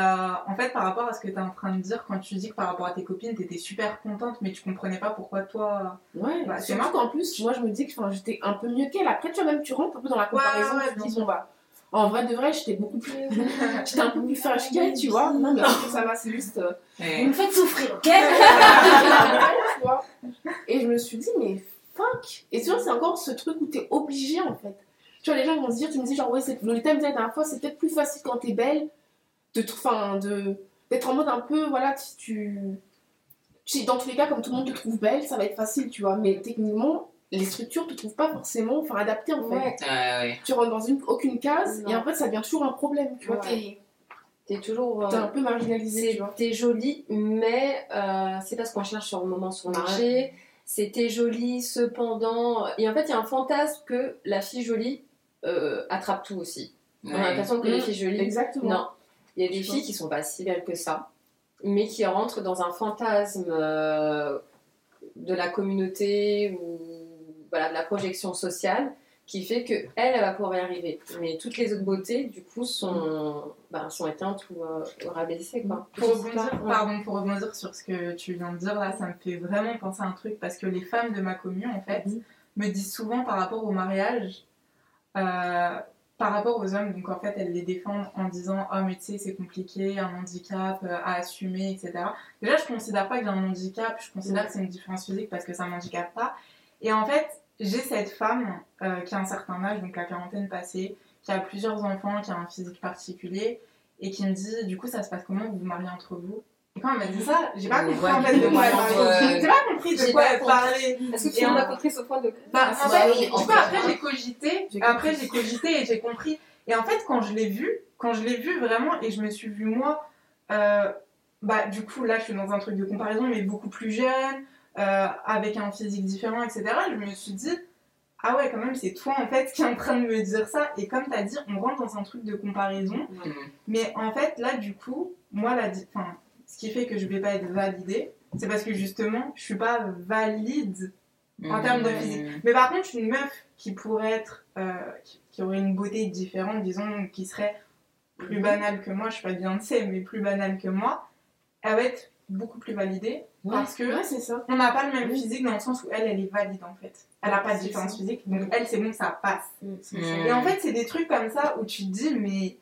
en fait, par rapport à ce que tu es en train de dire, quand tu dis que par rapport à tes copines, tu étais super contente, mais tu comprenais pas pourquoi toi. Ouais, Bah, c'est surtout qu'en plus, moi, je me disais que enfin, j'étais un peu mieux qu'elle. Après, tu vois, même tu rentres un peu dans la comparaison, ouais, tu te bien dis, bon, bah, en vrai de vrai, j'étais beaucoup plus. [laughs] j'étais un peu plus fraîche qu'elle, tu vois. Non, mais après, ça va, c'est juste. euh, Ouais. Vous me faites souffrir, ok? [laughs] Tu. Et je me suis dit, mais fuck Et tu vois, c'est encore ce truc où t'es obligé en fait. Tu vois, les gens vont se dire, tu me dis, genre, ouais, c'est... Lolita me disait la dernière fois, c'est peut-être plus facile quand t'es belle de enfin, de d'être en mode un peu, voilà, si tu. tu- Dans tous les cas, comme tout le monde te trouve belle, ça va être facile, tu vois. Mais techniquement, les structures te trouvent pas forcément enfin, adaptées en fait. Ouais. Ouais, ouais. Tu rentres dans une, aucune case Non. et en fait, ça devient toujours un problème, tu vois. Ouais. T'es, T'es toujours. euh, t'es un peu marginalisé, t'es jolie, mais euh, c'est parce qu'on cherche sur le moment sur le marché. C'était jolie, cependant. Et en fait, il y a un fantasme que la fille jolie euh, attrape tout aussi. On a l'impression que les Mm. filles jolies. Exactement. Non. Il y a des Je filles pense. qui sont pas si belles que ça, mais qui rentrent dans un fantasme euh, de la communauté ou voilà, de la projection sociale qui fait que elle, elle va pouvoir y arriver. Mais toutes les autres beautés, du coup, sont, ben, sont éteintes ou euh, rabaissées. Quoi. Pour rebondir, pardon, pour rebondir sur ce que tu viens de dire là, ça me fait vraiment penser à un truc parce que les femmes de ma commune, en fait, Mhm. me disent souvent par rapport au mariage, euh, par rapport aux hommes, donc en fait, elles les défendent en disant Oh, mais tu sais, c'est compliqué, un handicap euh, à assumer, etc. Déjà, je considère pas que j'ai un handicap, je considère que c'est une différence physique parce que ça m'handicape pas. Et en fait, j'ai cette femme euh, qui a un certain âge, donc la quarantaine passée, qui a plusieurs enfants, qui a un physique particulier, et qui me dit Du coup, ça se passe comment vous vous mariez entre vous? Et quand elle m'a dit ça, j'ai pas Ouais, compris en fait de quoi elle parlait. J'ai pas compris de quoi elle parlait. Est-ce que tu en- as compris ce point de Bah, en fait, vois, fait, après j'ai cogité, après j'ai cogité et j'ai compris. Et en fait, quand je l'ai vu, quand je l'ai vu vraiment et je me suis vue moi, euh, bah du coup là je suis dans un truc de comparaison, mais beaucoup plus jeune, euh, avec un physique différent, etc. Je me suis dit, ah ouais, quand même, c'est toi en fait [laughs] qui est en train de me dire ça. Et comme tu as dit, on rentre dans un truc de comparaison. Mhm. Mais en fait, là, du coup, moi, la enfin, ce qui fait que je vais pas être validée, c'est parce que justement, je suis pas valide En termes de physique. Mais par contre, une meuf qui pourrait être, euh, qui, qui aurait une beauté différente, disons, qui serait plus banale que moi, je suis pas Beyoncé, mais plus banale que moi, elle va être beaucoup plus validée parce que Ouais, c'est ça. on n'a pas le même Oui. physique dans le sens où elle, elle est valide en fait. Elle a pas de différence physique, donc elle, c'est bon, ça passe. Mm. ça. Et en fait, c'est des trucs comme ça où tu te dis, mais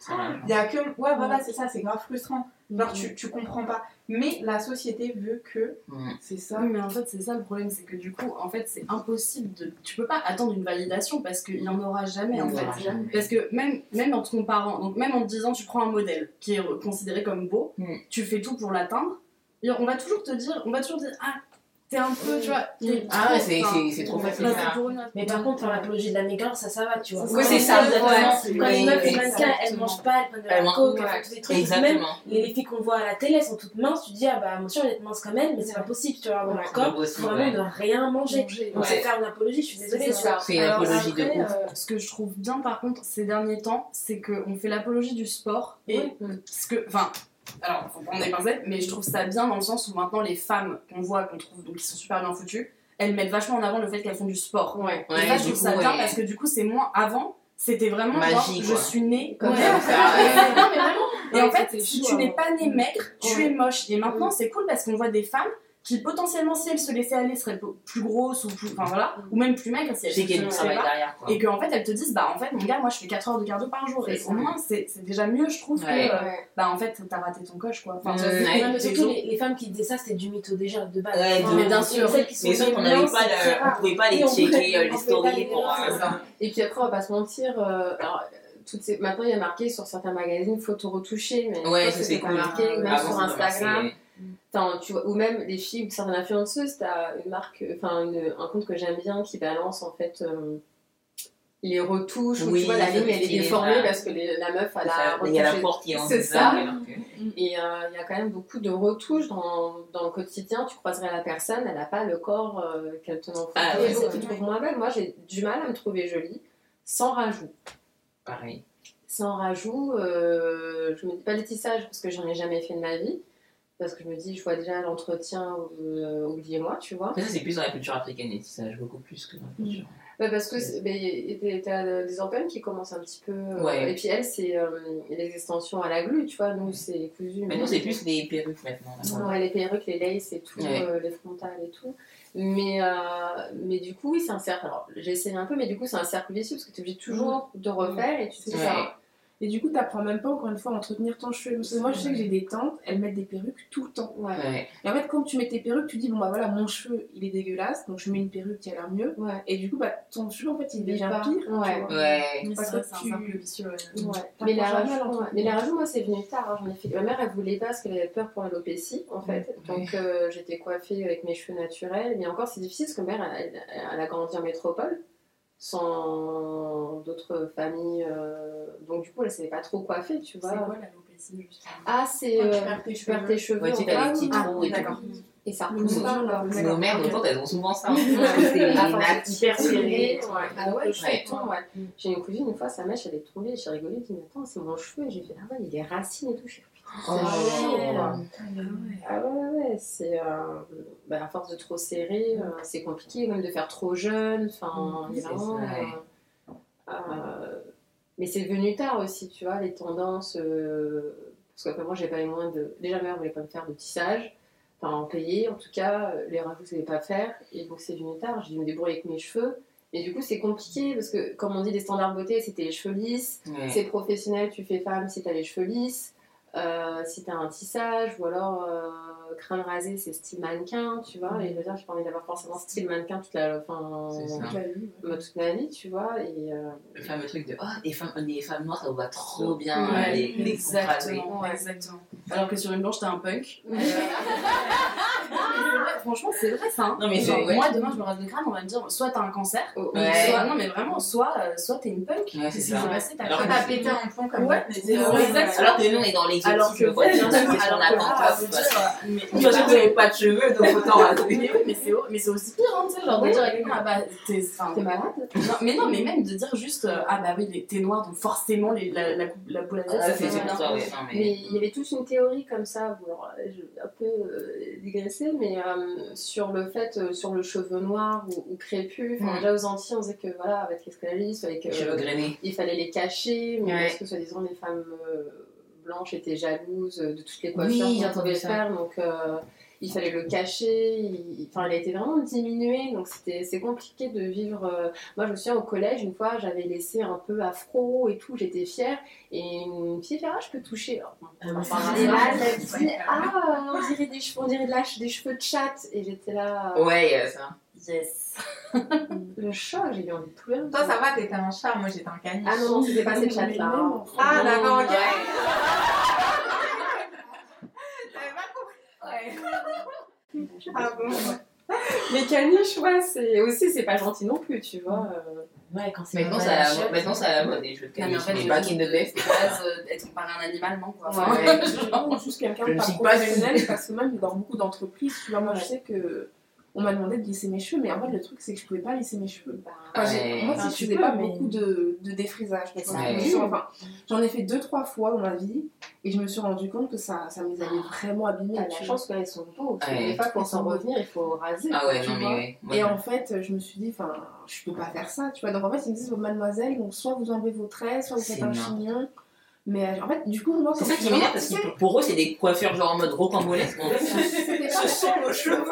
il y a que. Ouais, voilà, c'est ça, c'est grave frustrant. Genre, tu, tu comprends pas. Mais la société veut que. C'est ça. Oui, mais en fait, c'est ça le problème, c'est que du coup, en fait, c'est impossible de. Tu peux pas attendre une validation parce qu'il y en aura jamais, en fait. jamais. Parce que même, même en te comparant, donc même en te disant, tu prends un modèle qui est considéré comme beau, Mm. tu fais tout pour l'atteindre, et on va toujours te dire, on va toujours dire, ah, t'es un peu, tu vois, Ah ouais, trop, c'est- enfin, c'est- c'est trop facile, bah, une- Mais par contre, pour l'apologie de la maigreur, ça, ça va, tu vois. Oui, c'est ça, Quand exactement. les Oui, meufs, les mannequins, elles mangent pas, elles prennent de la coke, elles font tous des trucs. Même Exactement. les, les filles qu'on voit à la télé, elles sont toutes minces, tu te dis, ah bah, moi aussi, on est mince quand même, mais c'est pas possible, tu vois, avoir un corps, vraiment ouais. de rien manger. Donc Ouais. c'est faire une apologie, je suis désolée. C'est une apologie de euh, ce que je trouve bien par contre ces derniers temps, c'est qu'on fait l'apologie du sport. Et Oui. ce que. Enfin, alors, faut prendre des pincettes, mais je trouve ça bien dans le sens où maintenant les femmes qu'on voit, qu'on trouve, donc qui sont super bien foutues, elles mettent vachement en avant le fait qu'elles font du sport. Ouais. et ça, je trouve ça bien parce que du coup, c'est moins. Avant, c'était vraiment Magie, genre, je suis née Comme ça. [laughs] Non, mais vraiment. Et en fait, si tu n'es avant. pas né maigre, tu es moche. Et maintenant, c'est cool parce qu'on voit des femmes qui potentiellement, si elles se laissaient aller, seraient p- plus grosses ou plus. Enfin voilà. Ou même plus maigres si elles C'est se qu'il y a du laissaient travail pas. derrière, quoi. Et qu'en fait, elles te disent, bah en fait, mon gars, moi je fais 4 heures de cardio par jour. Et au moins, c'est c'est déjà mieux, je trouve, Ouais. que. euh, bah en fait, t'as raté ton coche, quoi. Enfin, vois, Ouais. Non, mais surtout, les, les femmes qui disaient ça, c'était du mytho déjà, de base. Ouais, Enfin, mais bien sûr. Celles qui sont Mais sauf qu'on n'avait pas, on pouvait pas les checker euh, les stories pour. euh. Et puis après, on va pas se mentir, euh, alors, toutes ces... maintenant il y a marqué sur certains magazines photos retouchées, mais Ouais, c'est cool. marqué, même sur Instagram. Enfin, tu vois, ou même les filles ou certaines influenceuses, t'as une marque, enfin un compte que j'aime bien qui balance en fait euh, les retouches, où Oui, tu vois, la ligne elle est déformée parce que les- la meuf, elle a Il y a la retouché- porte qui est en C'est ça. que- Et euh, il y a quand même beaucoup de retouches dans, dans le quotidien. Tu croiserais la personne, elle n'a pas le corps euh, qu'elle te montre. Ah, ouais, tu vrai. trouves moins belle. Moi, j'ai du mal à me trouver jolie sans rajout. Pareil. Sans rajout, euh, je me dis pas le tissage parce que j'en ai jamais fait de ma vie. Parce que je me dis, je vois déjà l'entretien, euh, oubliez-moi, tu vois. Après, ça, c'est plus dans la culture africaine, les tissages, beaucoup plus que dans la culture. Bah, parce que mais t'as- des organes qui commencent un petit peu. euh. Et puis elle, c'est euh, les extensions à la glu, tu vois. Nous, c'est cousu. Mais nous, c'est plus les perruques maintenant. là. Ouais, les perruques, les laces et tout, euh, les frontales et tout. Mais, mais du coup, oui, c'est un cercle. Alors, j'ai essayé un peu, mais du coup, c'est un cercle vicieux parce que tu es obligé toujours de refaire et tu Ouais. ça. Et du coup, t'apprends même pas encore une fois à entretenir ton cheveu. Parce que moi, je sais que j'ai des tantes, elles mettent des perruques tout le temps. Ouais. Ouais. Et en fait, quand tu mets tes perruques, tu dis, bon bah voilà, mon cheveu, il est dégueulasse, donc je mets une perruque qui a l'air mieux. Ouais. Et du coup, bah ton cheveu, en fait, il Il devient pire. tu Ouais. vois. Ouais. Mais Parce que c'est un tu- cercle vicieux. ouais. Ouais. T'apprends Mais ouais. l'entretenir. mais les rajouts, moi, c'est venu tard. hein. J'en ai fait... Ma mère, elle voulait pas parce qu'elle avait peur pour l'alopécie, en fait. Donc, euh, j'étais coiffée avec mes cheveux naturels. Mais encore, c'est difficile parce que ma mère, elle, elle- elle a grandi en métropole, sans d'autres familles. euh, Donc, du coup, elle savait pas trop coiffer, tu C'est vois. quoi l'alopécie justement? Ah, c'est. Tu euh, perds tes tu perds cheveux. tes cheveux. Ouais, tu bas, des petits ah, trous et d'accord. tout. Et ça repousse quoi. Nos mères, d'autant, elles ont souvent ça. Ouais. C'est les nattes hyper serrées. ouais. Ah ouais. J'ai une cousine, une fois, sa mèche, elle est tombée. J'ai rigolé, j'ai dit, mais attends, c'est mon cheveu. Et j'ai fait, ah ouais, il des racines et tout. Oh. quoi. Ah ouais. Ah ouais, ouais, c'est. euh, bah, à force de trop serrer, euh, c'est compliqué, même de faire trop jeune. Enfin, il y a C'est vraiment. euh, euh, mais c'est venu tard aussi, tu vois, les tendances. euh, parce que moi, j'ai pas les moyens de. Déjà, ma mère voulait pas me faire de tissage, enfin en payer en tout cas, les rajouts, je savais pas faire. Et donc, c'est venu tard, j'ai dû me débrouiller avec mes cheveux. Et du coup, c'est compliqué parce que, comme on dit, les standards beauté, c'était les cheveux lisses. Ouais. C'est professionnel, tu fais femme si t'as les cheveux lisses, euh, si t'as un tissage, ou alors euh, crâne rasé, c'est style mannequin, tu vois. Et je veux dire, j'ai pas envie d'avoir forcément style mannequin toute la, ça. Toute la vie, ouais. toute ma vie, tu vois. Et, euh, Le fameux truc de oh, les femmes, les femmes noires, ça vous va trop bien, Ouais, les. Exactement, Ouais. exactement. Alors que sur une blanche, t'es un punk. [laughs] [laughs] Euh, mais c'est vrai, Franchement, c'est vrai ça. hein. Non, mais Genre, c'est- ouais. Moi, demain, je me rase le crâne, on va me dire soit t'as un cancer, oh, Ouais. soit. Non, mais vraiment, soit, euh, soit t'es une punk. Ouais, c'est ça. s'est passé T'as pété un plomb comme Ouais. Alors que nous, on est dans l'exotisme. Alors que, ouais, bien sûr, alors mais- De toute façon, vous n'avez pas de cheveux, donc autant [laughs] raser. Mais oui, mais c'est mais c'est aussi pire, hein, tu sais, genre de dire à quelqu'un, ah bah, t'es. malade Non, mais non, mais même de dire juste, euh, ah bah oui, les- t'es noir, donc forcément les- la, la, la boule à Ah. Non, Mais il y avait toute une théorie comme ça, un peu euh, digresser, mais euh, sur le fait, euh, sur le cheveu noir ou, ou crépus, enfin, déjà aux Antilles, on disait que voilà, avec l'esclavalisme, avec, euh, il fallait les cacher, mais parce que soi-disant les femmes euh, blanches étaient jalouses de toutes les Oui, coiffures j'ai qu'on pouvait faire, donc euh, il fallait le cacher. il- Enfin, elle a été vraiment diminuée, donc c'était c'est compliqué de vivre. euh, Moi, je me souviens au collège, une fois, j'avais laissé un peu afro et tout, j'étais fière, et une fille fait Ah, je peux toucher. Ah, enfin, et ça. là, elle dit Ah, on dirait des cheveux, on dirait de la- des cheveux de chat, et j'étais là. Ouais, il a ça. Yes. [laughs] Le choc, j'ai eu envie de pleurer. Toi, ça va, t'étais un chat, moi j'étais un caniche. Ah non, non, c'était pas cette chatte là. Ah, d'accord, ok. Ouais. T'avais pas compris. Ah bon [laughs] ouais. Les caniches, ouais, c'est aussi, c'est pas gentil non plus, tu vois. euh. Ouais, quand c'est Maintenant, ça chèvre. maintenant, ça a la mode, les jeux de Non, mais en caniche. fait, in de- base, euh, être comparé à un animal, non quoi. Enfin, Ouais. Ou [laughs] juste quelqu'un Je de pas professionnel parce que même dans beaucoup d'entreprises, tu vois, moi je Ouais. sais que on m'a demandé de lisser mes cheveux, mais en fait le truc c'est que je pouvais pas lisser mes cheveux. Bah, Enfin, j'ai- Ouais. Moi Enfin, si je faisais peux, pas mais- beaucoup de, de défrisage, Ouais. enfin, j'en ai fait deux trois fois dans ma vie et je me suis rendu compte que ça, ça me les avait vraiment abîmés. T'as la chance qu'elles sont beaux. Des fois, pour s'en revenir, il faut raser. Ah ouais, tu non, mais vois. ouais. Et en fait, je me suis dit, enfin, je peux pas faire ça, tu vois. Donc en fait, ils me disent, mademoiselle, donc soit vous enlevez vos traits, soit vous faites un chignon. Mais en fait, du coup, moi, C'est ça qui m'énerve parce que pour eux, c'est des coiffeurs genre en mode rocambolesque. [laughs] Ce sont nos cheveux.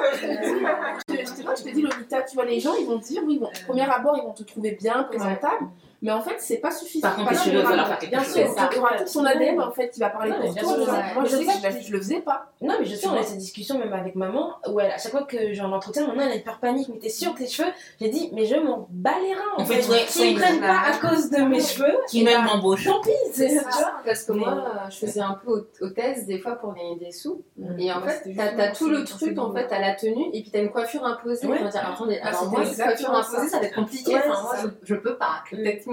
Je te, je te- je te dis, Lolita, tu vois, les gens, ils vont te dire, oui, bon, au premier abord, ils vont te trouver bien, présentable, Mais en fait, c'est pas suffisant. Par contre, faut leur faire quelque Bien chose. sûr, C'est ça. il y aura tout son ADN en fait qui va parler pour toi. tu. Moi, je sais que je, le faisais pas. Non, mais je sais, Tu on a cette discussion même avec maman, où elle, à chaque fois que j'ai un entretien, maintenant elle a une peur panique, mais t'es sûre que tes cheveux? J'ai dit, mais je m'en bats les reins en, fait, S'ils me prennent pas à cause de mes cheveux, Qui eh même ben, m'embauche. tant pis, c'est tu ça, parce que moi, euh, je faisais un peu hôte- hôtesse des fois pour gagner des sous. Et en fait, t'as tout le truc en fait à la tenue, et puis t'as une coiffure imposée. Ah, alors moi, une coiffure imposée, ça. va être compliqué. Moi, je, peux pas.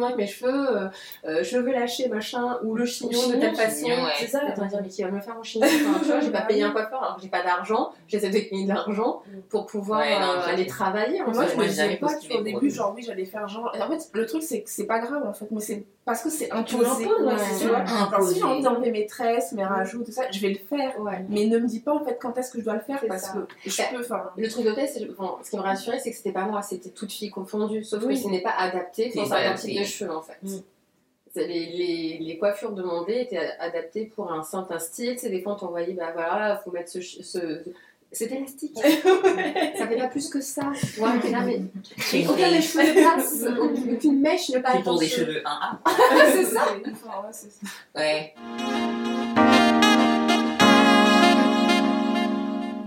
Avec mes cheveux, euh, euh, cheveux lâchés, machin, ou le chignon de chignon, telle façon. ouais. C'est ça, Attends, dire, mais qui va me faire en [laughs] chignon Enfin, Tu vois, j'ai pas payé un coiffeur alors que j'ai pas d'argent. J'essaie de gagner de l'argent pour pouvoir Ouais, non, euh, aller travailler. En Moi, je me disais pas, tu vois, au début, genre, oui, j'allais faire genre. Et en fait, le truc, c'est que c'est pas grave, en fait, mais c'est parce que c'est imposé. l'imposes, ouais, c'est Tu vois, si j'ai envie d'enlever mes tresses, mes rajouts, tout ça, je vais le faire. Ouais. Mais ne me dis pas, en fait, quand est-ce que je dois le faire C'est parce ça. que je peux, enfin. Le truc d'hôtesse, c'est- bon, ce qui me rassurait, c'est que c'était pas moi, c'était toute fille confondue. Sauf Oui. que ce n'est pas adapté pour C'est certains adapté. types de cheveux, en fait. Mm. C'est Les, les, les coiffures demandées étaient a- adaptées pour un certain style. Tu sais, des fois, on t'envoyait, bah voilà, faut mettre ce... C'est élastique. [laughs] ça fait pas plus que ça. Tu vois, t'es là, mais. C'est Il faut que les des- cheveux passent. Aucune aucune mèche ne passe. c'est pour des cheveux 1A. c'est ça. Ouais, c'est ça. Ouais.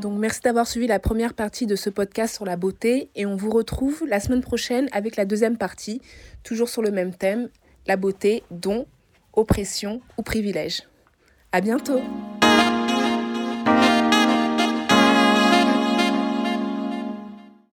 Donc merci d'avoir suivi la première partie de ce podcast sur la beauté et on vous retrouve la semaine prochaine avec la deuxième partie, toujours sur le même thème, la beauté, don, oppression ou privilège. À bientôt